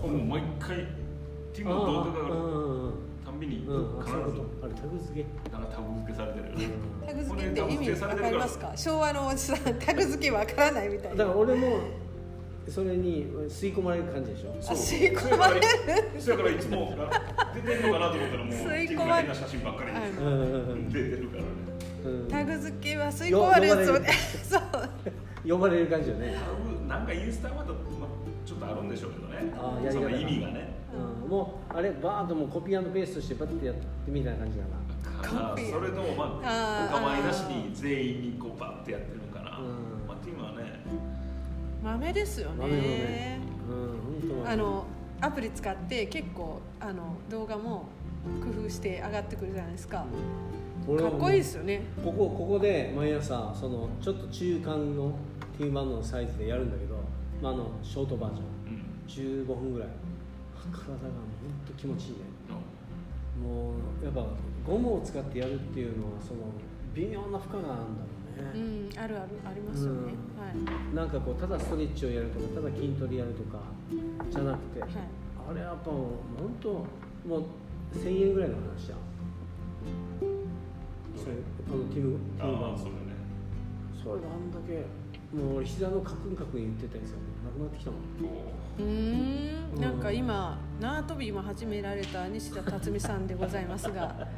[SPEAKER 3] もう毎回ティムの動画がある。
[SPEAKER 1] うん
[SPEAKER 3] たんびに必ず。
[SPEAKER 1] あれタグ付け？
[SPEAKER 3] なんかタグ付けされてる。
[SPEAKER 2] タグ付けって意味わかりますか？昭和のおじさんタグ付けわからないみたいな。
[SPEAKER 1] だから俺もそれに吸い込まれる感じでしょ？
[SPEAKER 2] 吸い込まれる？
[SPEAKER 3] そやからいつも出てるのかなと思ったらもう
[SPEAKER 2] 吸い込まれ
[SPEAKER 3] ムが変な写真ばっかり出てるからね。
[SPEAKER 1] うん。
[SPEAKER 2] タグ付けは吸い込まれるやつをね そう。
[SPEAKER 1] 呼ばれる感じよね。
[SPEAKER 3] タグなんかインスタはまた、まあ、ちょっとあるんでしょうけどね。
[SPEAKER 1] あ
[SPEAKER 3] の意味がね。
[SPEAKER 1] うん、もうあれバーッともうコピーペーストしてバッてやってみたいな感じだな。
[SPEAKER 3] かな
[SPEAKER 2] コピー。
[SPEAKER 3] それともまあお構いなしに全員にこうバッてやってるのかな、
[SPEAKER 1] うん。
[SPEAKER 3] まあ、ティムはね
[SPEAKER 2] 豆ですよね。
[SPEAKER 1] ね。うん、本当
[SPEAKER 2] あのアプリ使って結構あの動画も工夫して上がってくるじゃないですか。
[SPEAKER 1] う
[SPEAKER 2] かっこいいですよね。
[SPEAKER 1] ここここで毎朝そのちょっと中間のティーバンドのサイズでやるんだけど、まあ、あのショートバージョン。
[SPEAKER 3] うん。
[SPEAKER 1] 15分ぐらい。体がもう本当気持ちいいね。もうやっぱゴムを使ってやるっていうのはその微妙な負荷があるんだろうね
[SPEAKER 2] うんあるあるありますよね、
[SPEAKER 1] うん。
[SPEAKER 2] はい。
[SPEAKER 1] なんかこうただストレッチをやるとかただ筋トレやるとかじゃなくて、
[SPEAKER 2] はい。
[SPEAKER 1] あれやっぱもう本当もう1000円ぐらいの話じゃん。それあのティムティムバー
[SPEAKER 3] それね。
[SPEAKER 1] それがあんだけもう俺膝のカクンカクン言ってたんですよ。なくなってきたもん。
[SPEAKER 3] お
[SPEAKER 2] うーん。なんか今縄跳び今始められた西田辰巳さんでございますが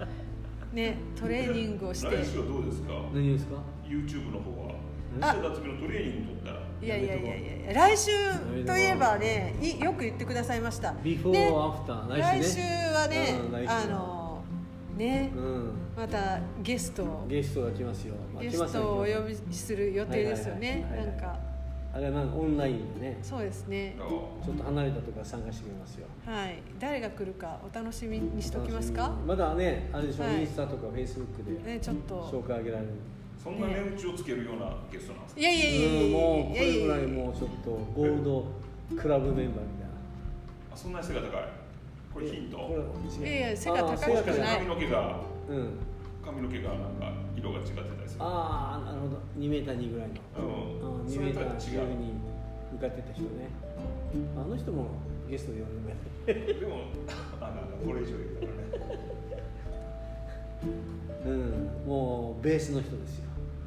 [SPEAKER 2] ねトレーニングをして。
[SPEAKER 3] 来週はどうですか？
[SPEAKER 1] 何ですか
[SPEAKER 3] ？YouTube の方は。
[SPEAKER 2] あ
[SPEAKER 3] 西田辰巳のトレーニング取ったら。
[SPEAKER 2] いやいやいやいや来週といえばねいよく言ってくださいました。
[SPEAKER 1] ビフォー
[SPEAKER 2] ね
[SPEAKER 1] アフター
[SPEAKER 2] 来週はねあのね
[SPEAKER 1] うん。
[SPEAKER 2] またゲストを。
[SPEAKER 1] ゲストが来ますよ、まあ
[SPEAKER 2] ゲストをお呼びする予定ですよね。なんか
[SPEAKER 1] あれはなんかオンラインでね。
[SPEAKER 2] そうですね。
[SPEAKER 1] ちょっと離れたところ参加してくれますよ。
[SPEAKER 2] はい。誰が来るかお楽しみにしときますか？
[SPEAKER 1] まだねあれでしょ、
[SPEAKER 2] はい。
[SPEAKER 1] インスタとかフェイスブックで
[SPEAKER 2] ねちょっ
[SPEAKER 1] 紹
[SPEAKER 2] と
[SPEAKER 1] 介あげられる、
[SPEAKER 3] そんな値打ちをつけるようなゲストなんですか？
[SPEAKER 2] いやいやいやいや
[SPEAKER 1] うんもうこ
[SPEAKER 2] いやいや
[SPEAKER 1] れぐらいもうちょっとゴールドクラブメンバーみたいな。
[SPEAKER 3] あそんなに背が高い？これヒント。
[SPEAKER 2] いやいや背が高くない。
[SPEAKER 3] 髪の毛が。
[SPEAKER 1] うん。
[SPEAKER 3] 髪の毛がなんか色が違ってたりする。
[SPEAKER 1] ああなるほど。2メーター2ぐらいの。
[SPEAKER 3] うん。
[SPEAKER 1] 2
[SPEAKER 3] それとは
[SPEAKER 1] メーター
[SPEAKER 3] 違
[SPEAKER 1] 10に向かってた人ね。あの人もゲストで呼んでもらって。
[SPEAKER 3] うでもあなんかこれ以上言うからね。
[SPEAKER 1] うんもうベースの人ですよ。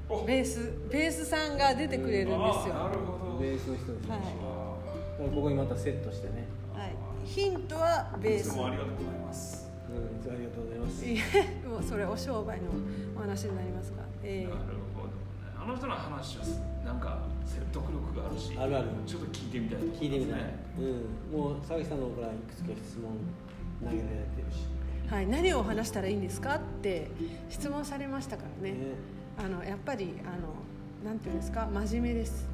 [SPEAKER 3] お。
[SPEAKER 2] ベースベースさんが出てくれるんです
[SPEAKER 3] あーな
[SPEAKER 2] よ
[SPEAKER 3] るほど。
[SPEAKER 1] ベースの人ですよ、
[SPEAKER 2] はい。
[SPEAKER 1] ここにまたセットしてね。
[SPEAKER 2] はい。ヒントはベース。
[SPEAKER 3] ーいつもありがとうございます
[SPEAKER 1] うんいつもありがとうございます。
[SPEAKER 2] いえもうそれお商売のお話になりますが、え
[SPEAKER 3] なるほどね。あの人の話はなんか説得力があるし
[SPEAKER 1] あるある。
[SPEAKER 3] ちょっと聞いてみたいと思
[SPEAKER 1] 聞いてみたい、
[SPEAKER 3] ね
[SPEAKER 1] うん。もう佐々木さんのほらいくつか質問投げられてるし。
[SPEAKER 2] ーはい、何を話したらいいんですか？って質問されましたからね。
[SPEAKER 1] ね。
[SPEAKER 2] あのやっぱりあのなんていうんですか？真面目です、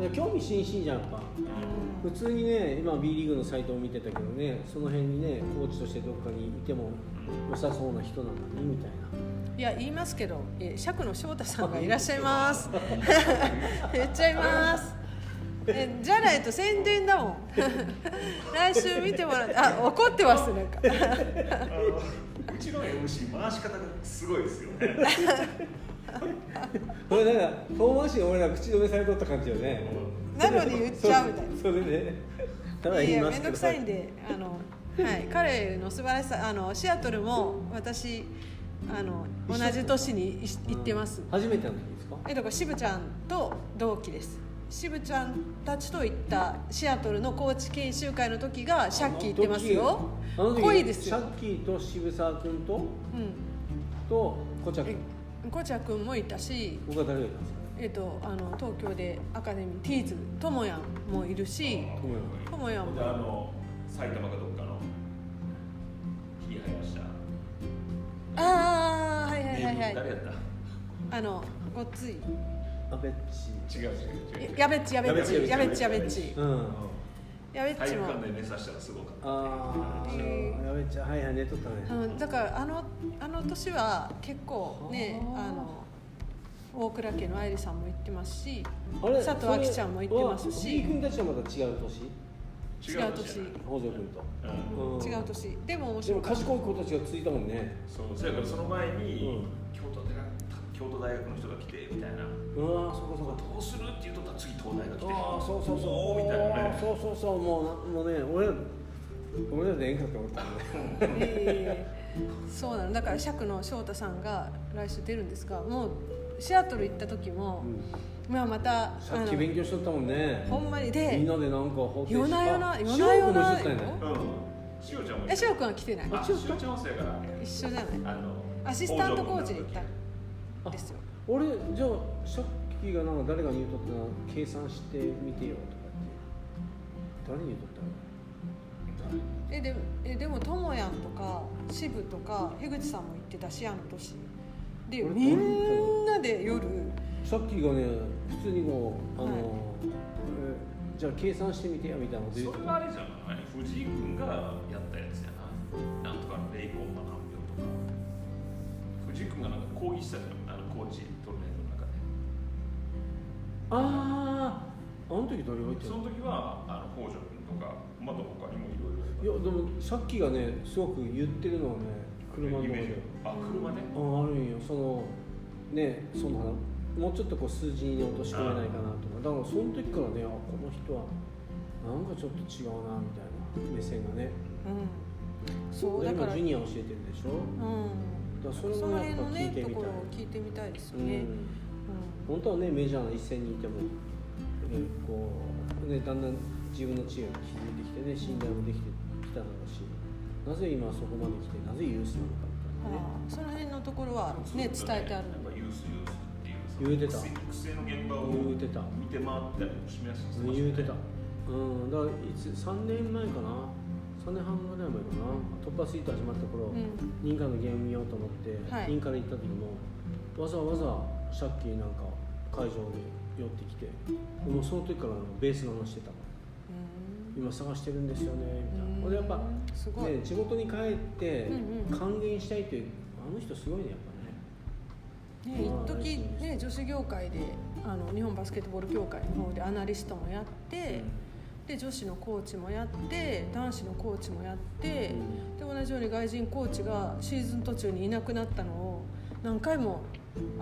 [SPEAKER 1] うん、興味津々じゃんやっぱ
[SPEAKER 2] う
[SPEAKER 1] 普通にね今 B リーグのサイトを見てたけどねその辺にねコーチとしてどっかにいても良さそうな人なのにみたい
[SPEAKER 2] ん、いや言いますけど、え釈の翔太さんがいらっしゃいます。言 っちゃいます。えじゃないと宣伝だもん。来週見てもらってあ怒ってますなんか。
[SPEAKER 3] うちの MC 回し方がすごいですよね。
[SPEAKER 1] な これなんか遠回しに俺ら口止めされとった感じよね。
[SPEAKER 2] なのに言っちゃうみたいな。
[SPEAKER 1] それで。ただ
[SPEAKER 2] いや
[SPEAKER 1] 言いますけど。
[SPEAKER 2] 面倒くさいんであの、はい、彼の素晴らしさあのシアトルも私あの同じ年にい行ってます、
[SPEAKER 1] 初めての時ですか？
[SPEAKER 2] えだから渋ちゃんと同期です。渋ちゃんたちと行ったシアトルのコーチ研修会の時がシャッキー行ってますよ。濃いですよ。
[SPEAKER 1] シャッキーと渋沢君と？
[SPEAKER 2] うん。
[SPEAKER 1] とコチャ
[SPEAKER 2] え
[SPEAKER 1] 君
[SPEAKER 2] コチャ君もいたし
[SPEAKER 1] 僕は誰がいたんですか？
[SPEAKER 2] えっとあの東京でアカデミーティーズともやんもいる。しとも。やん
[SPEAKER 3] であ
[SPEAKER 2] も
[SPEAKER 3] の埼玉かどっかの火入りました。
[SPEAKER 2] ああはいはいはいはい。
[SPEAKER 3] 誰やった？
[SPEAKER 2] あのごっつい。
[SPEAKER 1] アベッチ。
[SPEAKER 3] 違う違う違う。
[SPEAKER 2] やべっちやべっちや
[SPEAKER 1] や
[SPEAKER 2] べっちやべっち。
[SPEAKER 1] うん
[SPEAKER 2] やべっちも。
[SPEAKER 3] 体育館で寝させたらすごかった。
[SPEAKER 1] ああ、
[SPEAKER 2] え
[SPEAKER 1] やべっちゃはいはい寝とったね。
[SPEAKER 2] あのだからあのあの年は結構ね
[SPEAKER 1] あ
[SPEAKER 2] の大倉家の愛理さんも行ってますし佐藤亜紀ちゃんも行ってますし。
[SPEAKER 1] 君たちはまた違う年？
[SPEAKER 2] 違う年。
[SPEAKER 1] 北条君と、
[SPEAKER 3] うん。
[SPEAKER 1] うん
[SPEAKER 2] 違う年。でも面
[SPEAKER 1] でも
[SPEAKER 2] 白かった。
[SPEAKER 1] 賢い子たちがついたもんね。
[SPEAKER 3] そうそやからその前に、
[SPEAKER 1] うん。
[SPEAKER 3] 京都大学京都大学の人が来てみたいな
[SPEAKER 1] うわーそうかそうか
[SPEAKER 3] どうするって言うとったら次東大が来て
[SPEAKER 1] ああそうそうそう。
[SPEAKER 3] みたいなね。
[SPEAKER 1] そうそうそうもうなもうね俺ら俺らでええんかって思ったもんね
[SPEAKER 2] ええそうなのだから釈の翔太さんが来週出るんですがもうシアトル行った時も、まあまた
[SPEAKER 1] さっき勉強しとったもんね。
[SPEAKER 2] ほんまに
[SPEAKER 1] み
[SPEAKER 2] で
[SPEAKER 1] んなでなんか方程式
[SPEAKER 2] 夜な夜な
[SPEAKER 1] あ
[SPEAKER 2] 夜な夜な
[SPEAKER 3] しおちゃん。も
[SPEAKER 2] え翔くんは来てない。
[SPEAKER 3] あしおちゃんはそうやから
[SPEAKER 2] 一緒じゃない？
[SPEAKER 3] あの
[SPEAKER 2] アシスタントコーチで行った
[SPEAKER 1] あ
[SPEAKER 2] んですよ
[SPEAKER 1] 俺じゃあさっきがなんか誰が言うとったの計算してみてよとかって。誰に言うとったの？
[SPEAKER 2] えでえでもともやんとか渋とか樋口さんも行ってたしあの年。で
[SPEAKER 1] 俺
[SPEAKER 2] みんなで夜。
[SPEAKER 1] さっきがね普通にこうあの、
[SPEAKER 2] はい。
[SPEAKER 1] えじゃあ計算してみてやみたいなこと言う
[SPEAKER 3] それはあれじゃない。藤井君がやったやつやな。なんとかのレイコンマ何秒とか。藤井君がなんか講義したじゃんあ
[SPEAKER 1] ああの時誰が言ってたの？
[SPEAKER 3] その時はあの北条君とかまた他にもいろいろ
[SPEAKER 1] いやでもさっきがねすごく言ってるのはね車の中で。
[SPEAKER 3] イメージ。あ車ね
[SPEAKER 1] ああるんよ。そのねそのもうちょっとこう数字に落とし込めないかなとか。だからその時からねあこの人はなんかちょっと違うなみたいな目線がね。
[SPEAKER 2] うん、そうだから。
[SPEAKER 1] ジュニア教えてるでしょ？
[SPEAKER 2] うん、
[SPEAKER 1] だからそれ
[SPEAKER 2] その
[SPEAKER 1] もやっぱ聞いてみたい。
[SPEAKER 2] ねところを聞いてみたいですよ
[SPEAKER 1] うん。
[SPEAKER 2] ね、
[SPEAKER 1] 本当はねメジャーの一線にいても、ねこうね、だんだん自分の地位が築いてきてね信頼もできてきただろうしなぜ今そこまで来てなぜユースなのかみたいなね。
[SPEAKER 2] その辺のところはね伝えてある。
[SPEAKER 3] ユースユースっていう
[SPEAKER 1] 言うてた。
[SPEAKER 3] 育成の現場を
[SPEAKER 1] 言うてた。
[SPEAKER 3] 見て回ったりもしますし
[SPEAKER 1] 言うてた。うんだからいつ3年前かな。3年半ぐらい前かな。突破スイート始まった頃、
[SPEAKER 2] うん。
[SPEAKER 1] 認可のゲーム見ようと思って、
[SPEAKER 2] はい。
[SPEAKER 1] 認可で行った時もわざわざシャッキーなんか会場に寄ってきてもうその時からベースの話してたもん
[SPEAKER 2] うん。
[SPEAKER 1] 今探してるんですよねみたいな。これやっぱ、ね、地元に帰って
[SPEAKER 2] うんうん。
[SPEAKER 1] 還元したいというあの人すごいねやっぱね。
[SPEAKER 2] ね、
[SPEAKER 1] まあ
[SPEAKER 2] 一時ね女子業界であの日本バスケットボール協会の方でアナリストもやって、で女子のコーチもやって男子のコーチもやって、で同じように外人コーチがシーズン途中にいなくなったのを何回も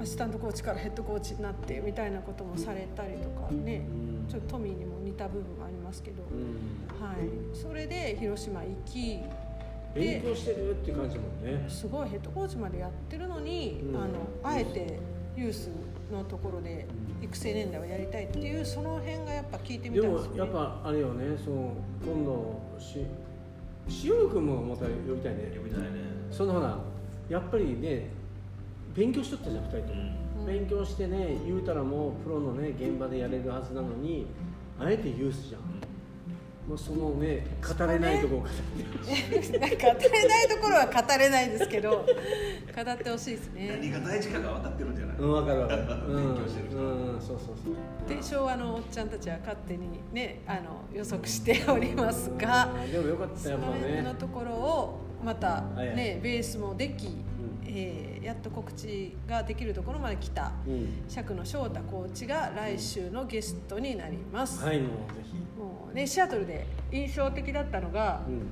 [SPEAKER 2] アシスタントコーチからヘッドコーチになってみたいなこともされたりとかね。
[SPEAKER 1] うん。
[SPEAKER 2] ちょっとトミーにも似た部分がありますけど、
[SPEAKER 1] うん。
[SPEAKER 2] はい、それで広島行き。
[SPEAKER 1] 勉強してるって感じもんね。
[SPEAKER 2] すごいヘッドコーチまでやってるのに、
[SPEAKER 1] うん。
[SPEAKER 2] あのあえてユースのところで育成年代をやりたいっていうその辺がやっぱ聞いてみ
[SPEAKER 1] で
[SPEAKER 2] たいですよね
[SPEAKER 1] もやっぱあれよね。その今度し塩君もまた呼びたいね。
[SPEAKER 3] 呼びたいね。
[SPEAKER 1] そのほらやっぱりね勉強しとったじゃん2人とも、
[SPEAKER 2] うん。
[SPEAKER 1] 勉強してね言うたらもうプロのね現場でやれるはずなのにあえてユースじゃん。もうそのね語れないとこを語ってる
[SPEAKER 2] なんか語れないところは語れないですけど 語ってほしいですね。
[SPEAKER 3] 何が大事かが分かってるんじゃない？
[SPEAKER 1] うん分かる分かる、うん、
[SPEAKER 3] 勉強してる人
[SPEAKER 1] うんそうそうそう。
[SPEAKER 2] で昭和のおっちゃんたちは勝手にねあの予測しておりますが
[SPEAKER 1] うんでもよかった
[SPEAKER 2] その
[SPEAKER 1] やっぱね。
[SPEAKER 2] 辺のところをまた
[SPEAKER 1] はいはい。
[SPEAKER 2] ねベースもでき、えーやっと告知ができるところまで来た。
[SPEAKER 1] うん。
[SPEAKER 2] 釈野翔太コーチが来週のゲストになります、
[SPEAKER 1] はいもうぜひ。
[SPEAKER 2] もうねシアトルで印象的だったのが、
[SPEAKER 1] うん。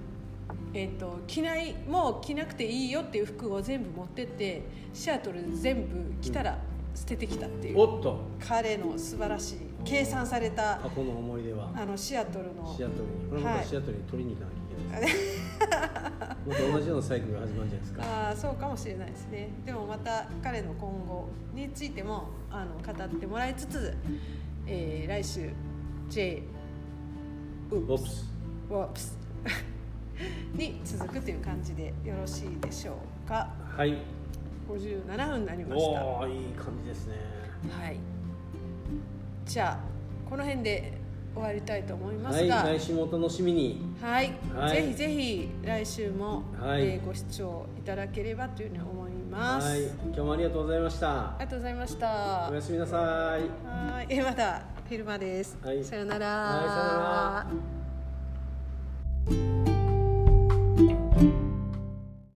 [SPEAKER 2] えー、と着ないもう着なくていいよっていう服を全部持ってってシアトルで全部着たら捨ててきたっていう、
[SPEAKER 1] おっと。
[SPEAKER 2] 彼の素晴らしい計算された
[SPEAKER 1] 過去の思い出は。
[SPEAKER 2] あのシアトルの。
[SPEAKER 1] シアトルに。これま
[SPEAKER 2] はい。
[SPEAKER 1] たシアトルに取りに行かなきゃいけないまた同じようなサイクルが始まるんじゃないですか。
[SPEAKER 2] あーそうかもしれないですね。でもまた彼の今後についてもあの語ってもらいつつ、えー来週 J ウ
[SPEAKER 1] オプス
[SPEAKER 2] ウプスに続くという感じでよろしいでしょうか。
[SPEAKER 1] はい。
[SPEAKER 2] 57分になりました。
[SPEAKER 1] おおいい感じですね。
[SPEAKER 2] はい。じゃあこの辺で終わりたいと思いま
[SPEAKER 1] はい
[SPEAKER 2] すが、
[SPEAKER 1] 来週もお楽しみに。
[SPEAKER 2] はい、
[SPEAKER 1] はい。
[SPEAKER 2] ぜひぜひ来週も、
[SPEAKER 1] はい。
[SPEAKER 2] えーご視聴いただければというふうに思います。
[SPEAKER 1] はい。今日もありがとうございました。
[SPEAKER 2] ありがとうございました。は
[SPEAKER 1] おやすみなさい。
[SPEAKER 2] い、えまだ昼間です。
[SPEAKER 1] はい。
[SPEAKER 2] さよなら。
[SPEAKER 1] はいさよなら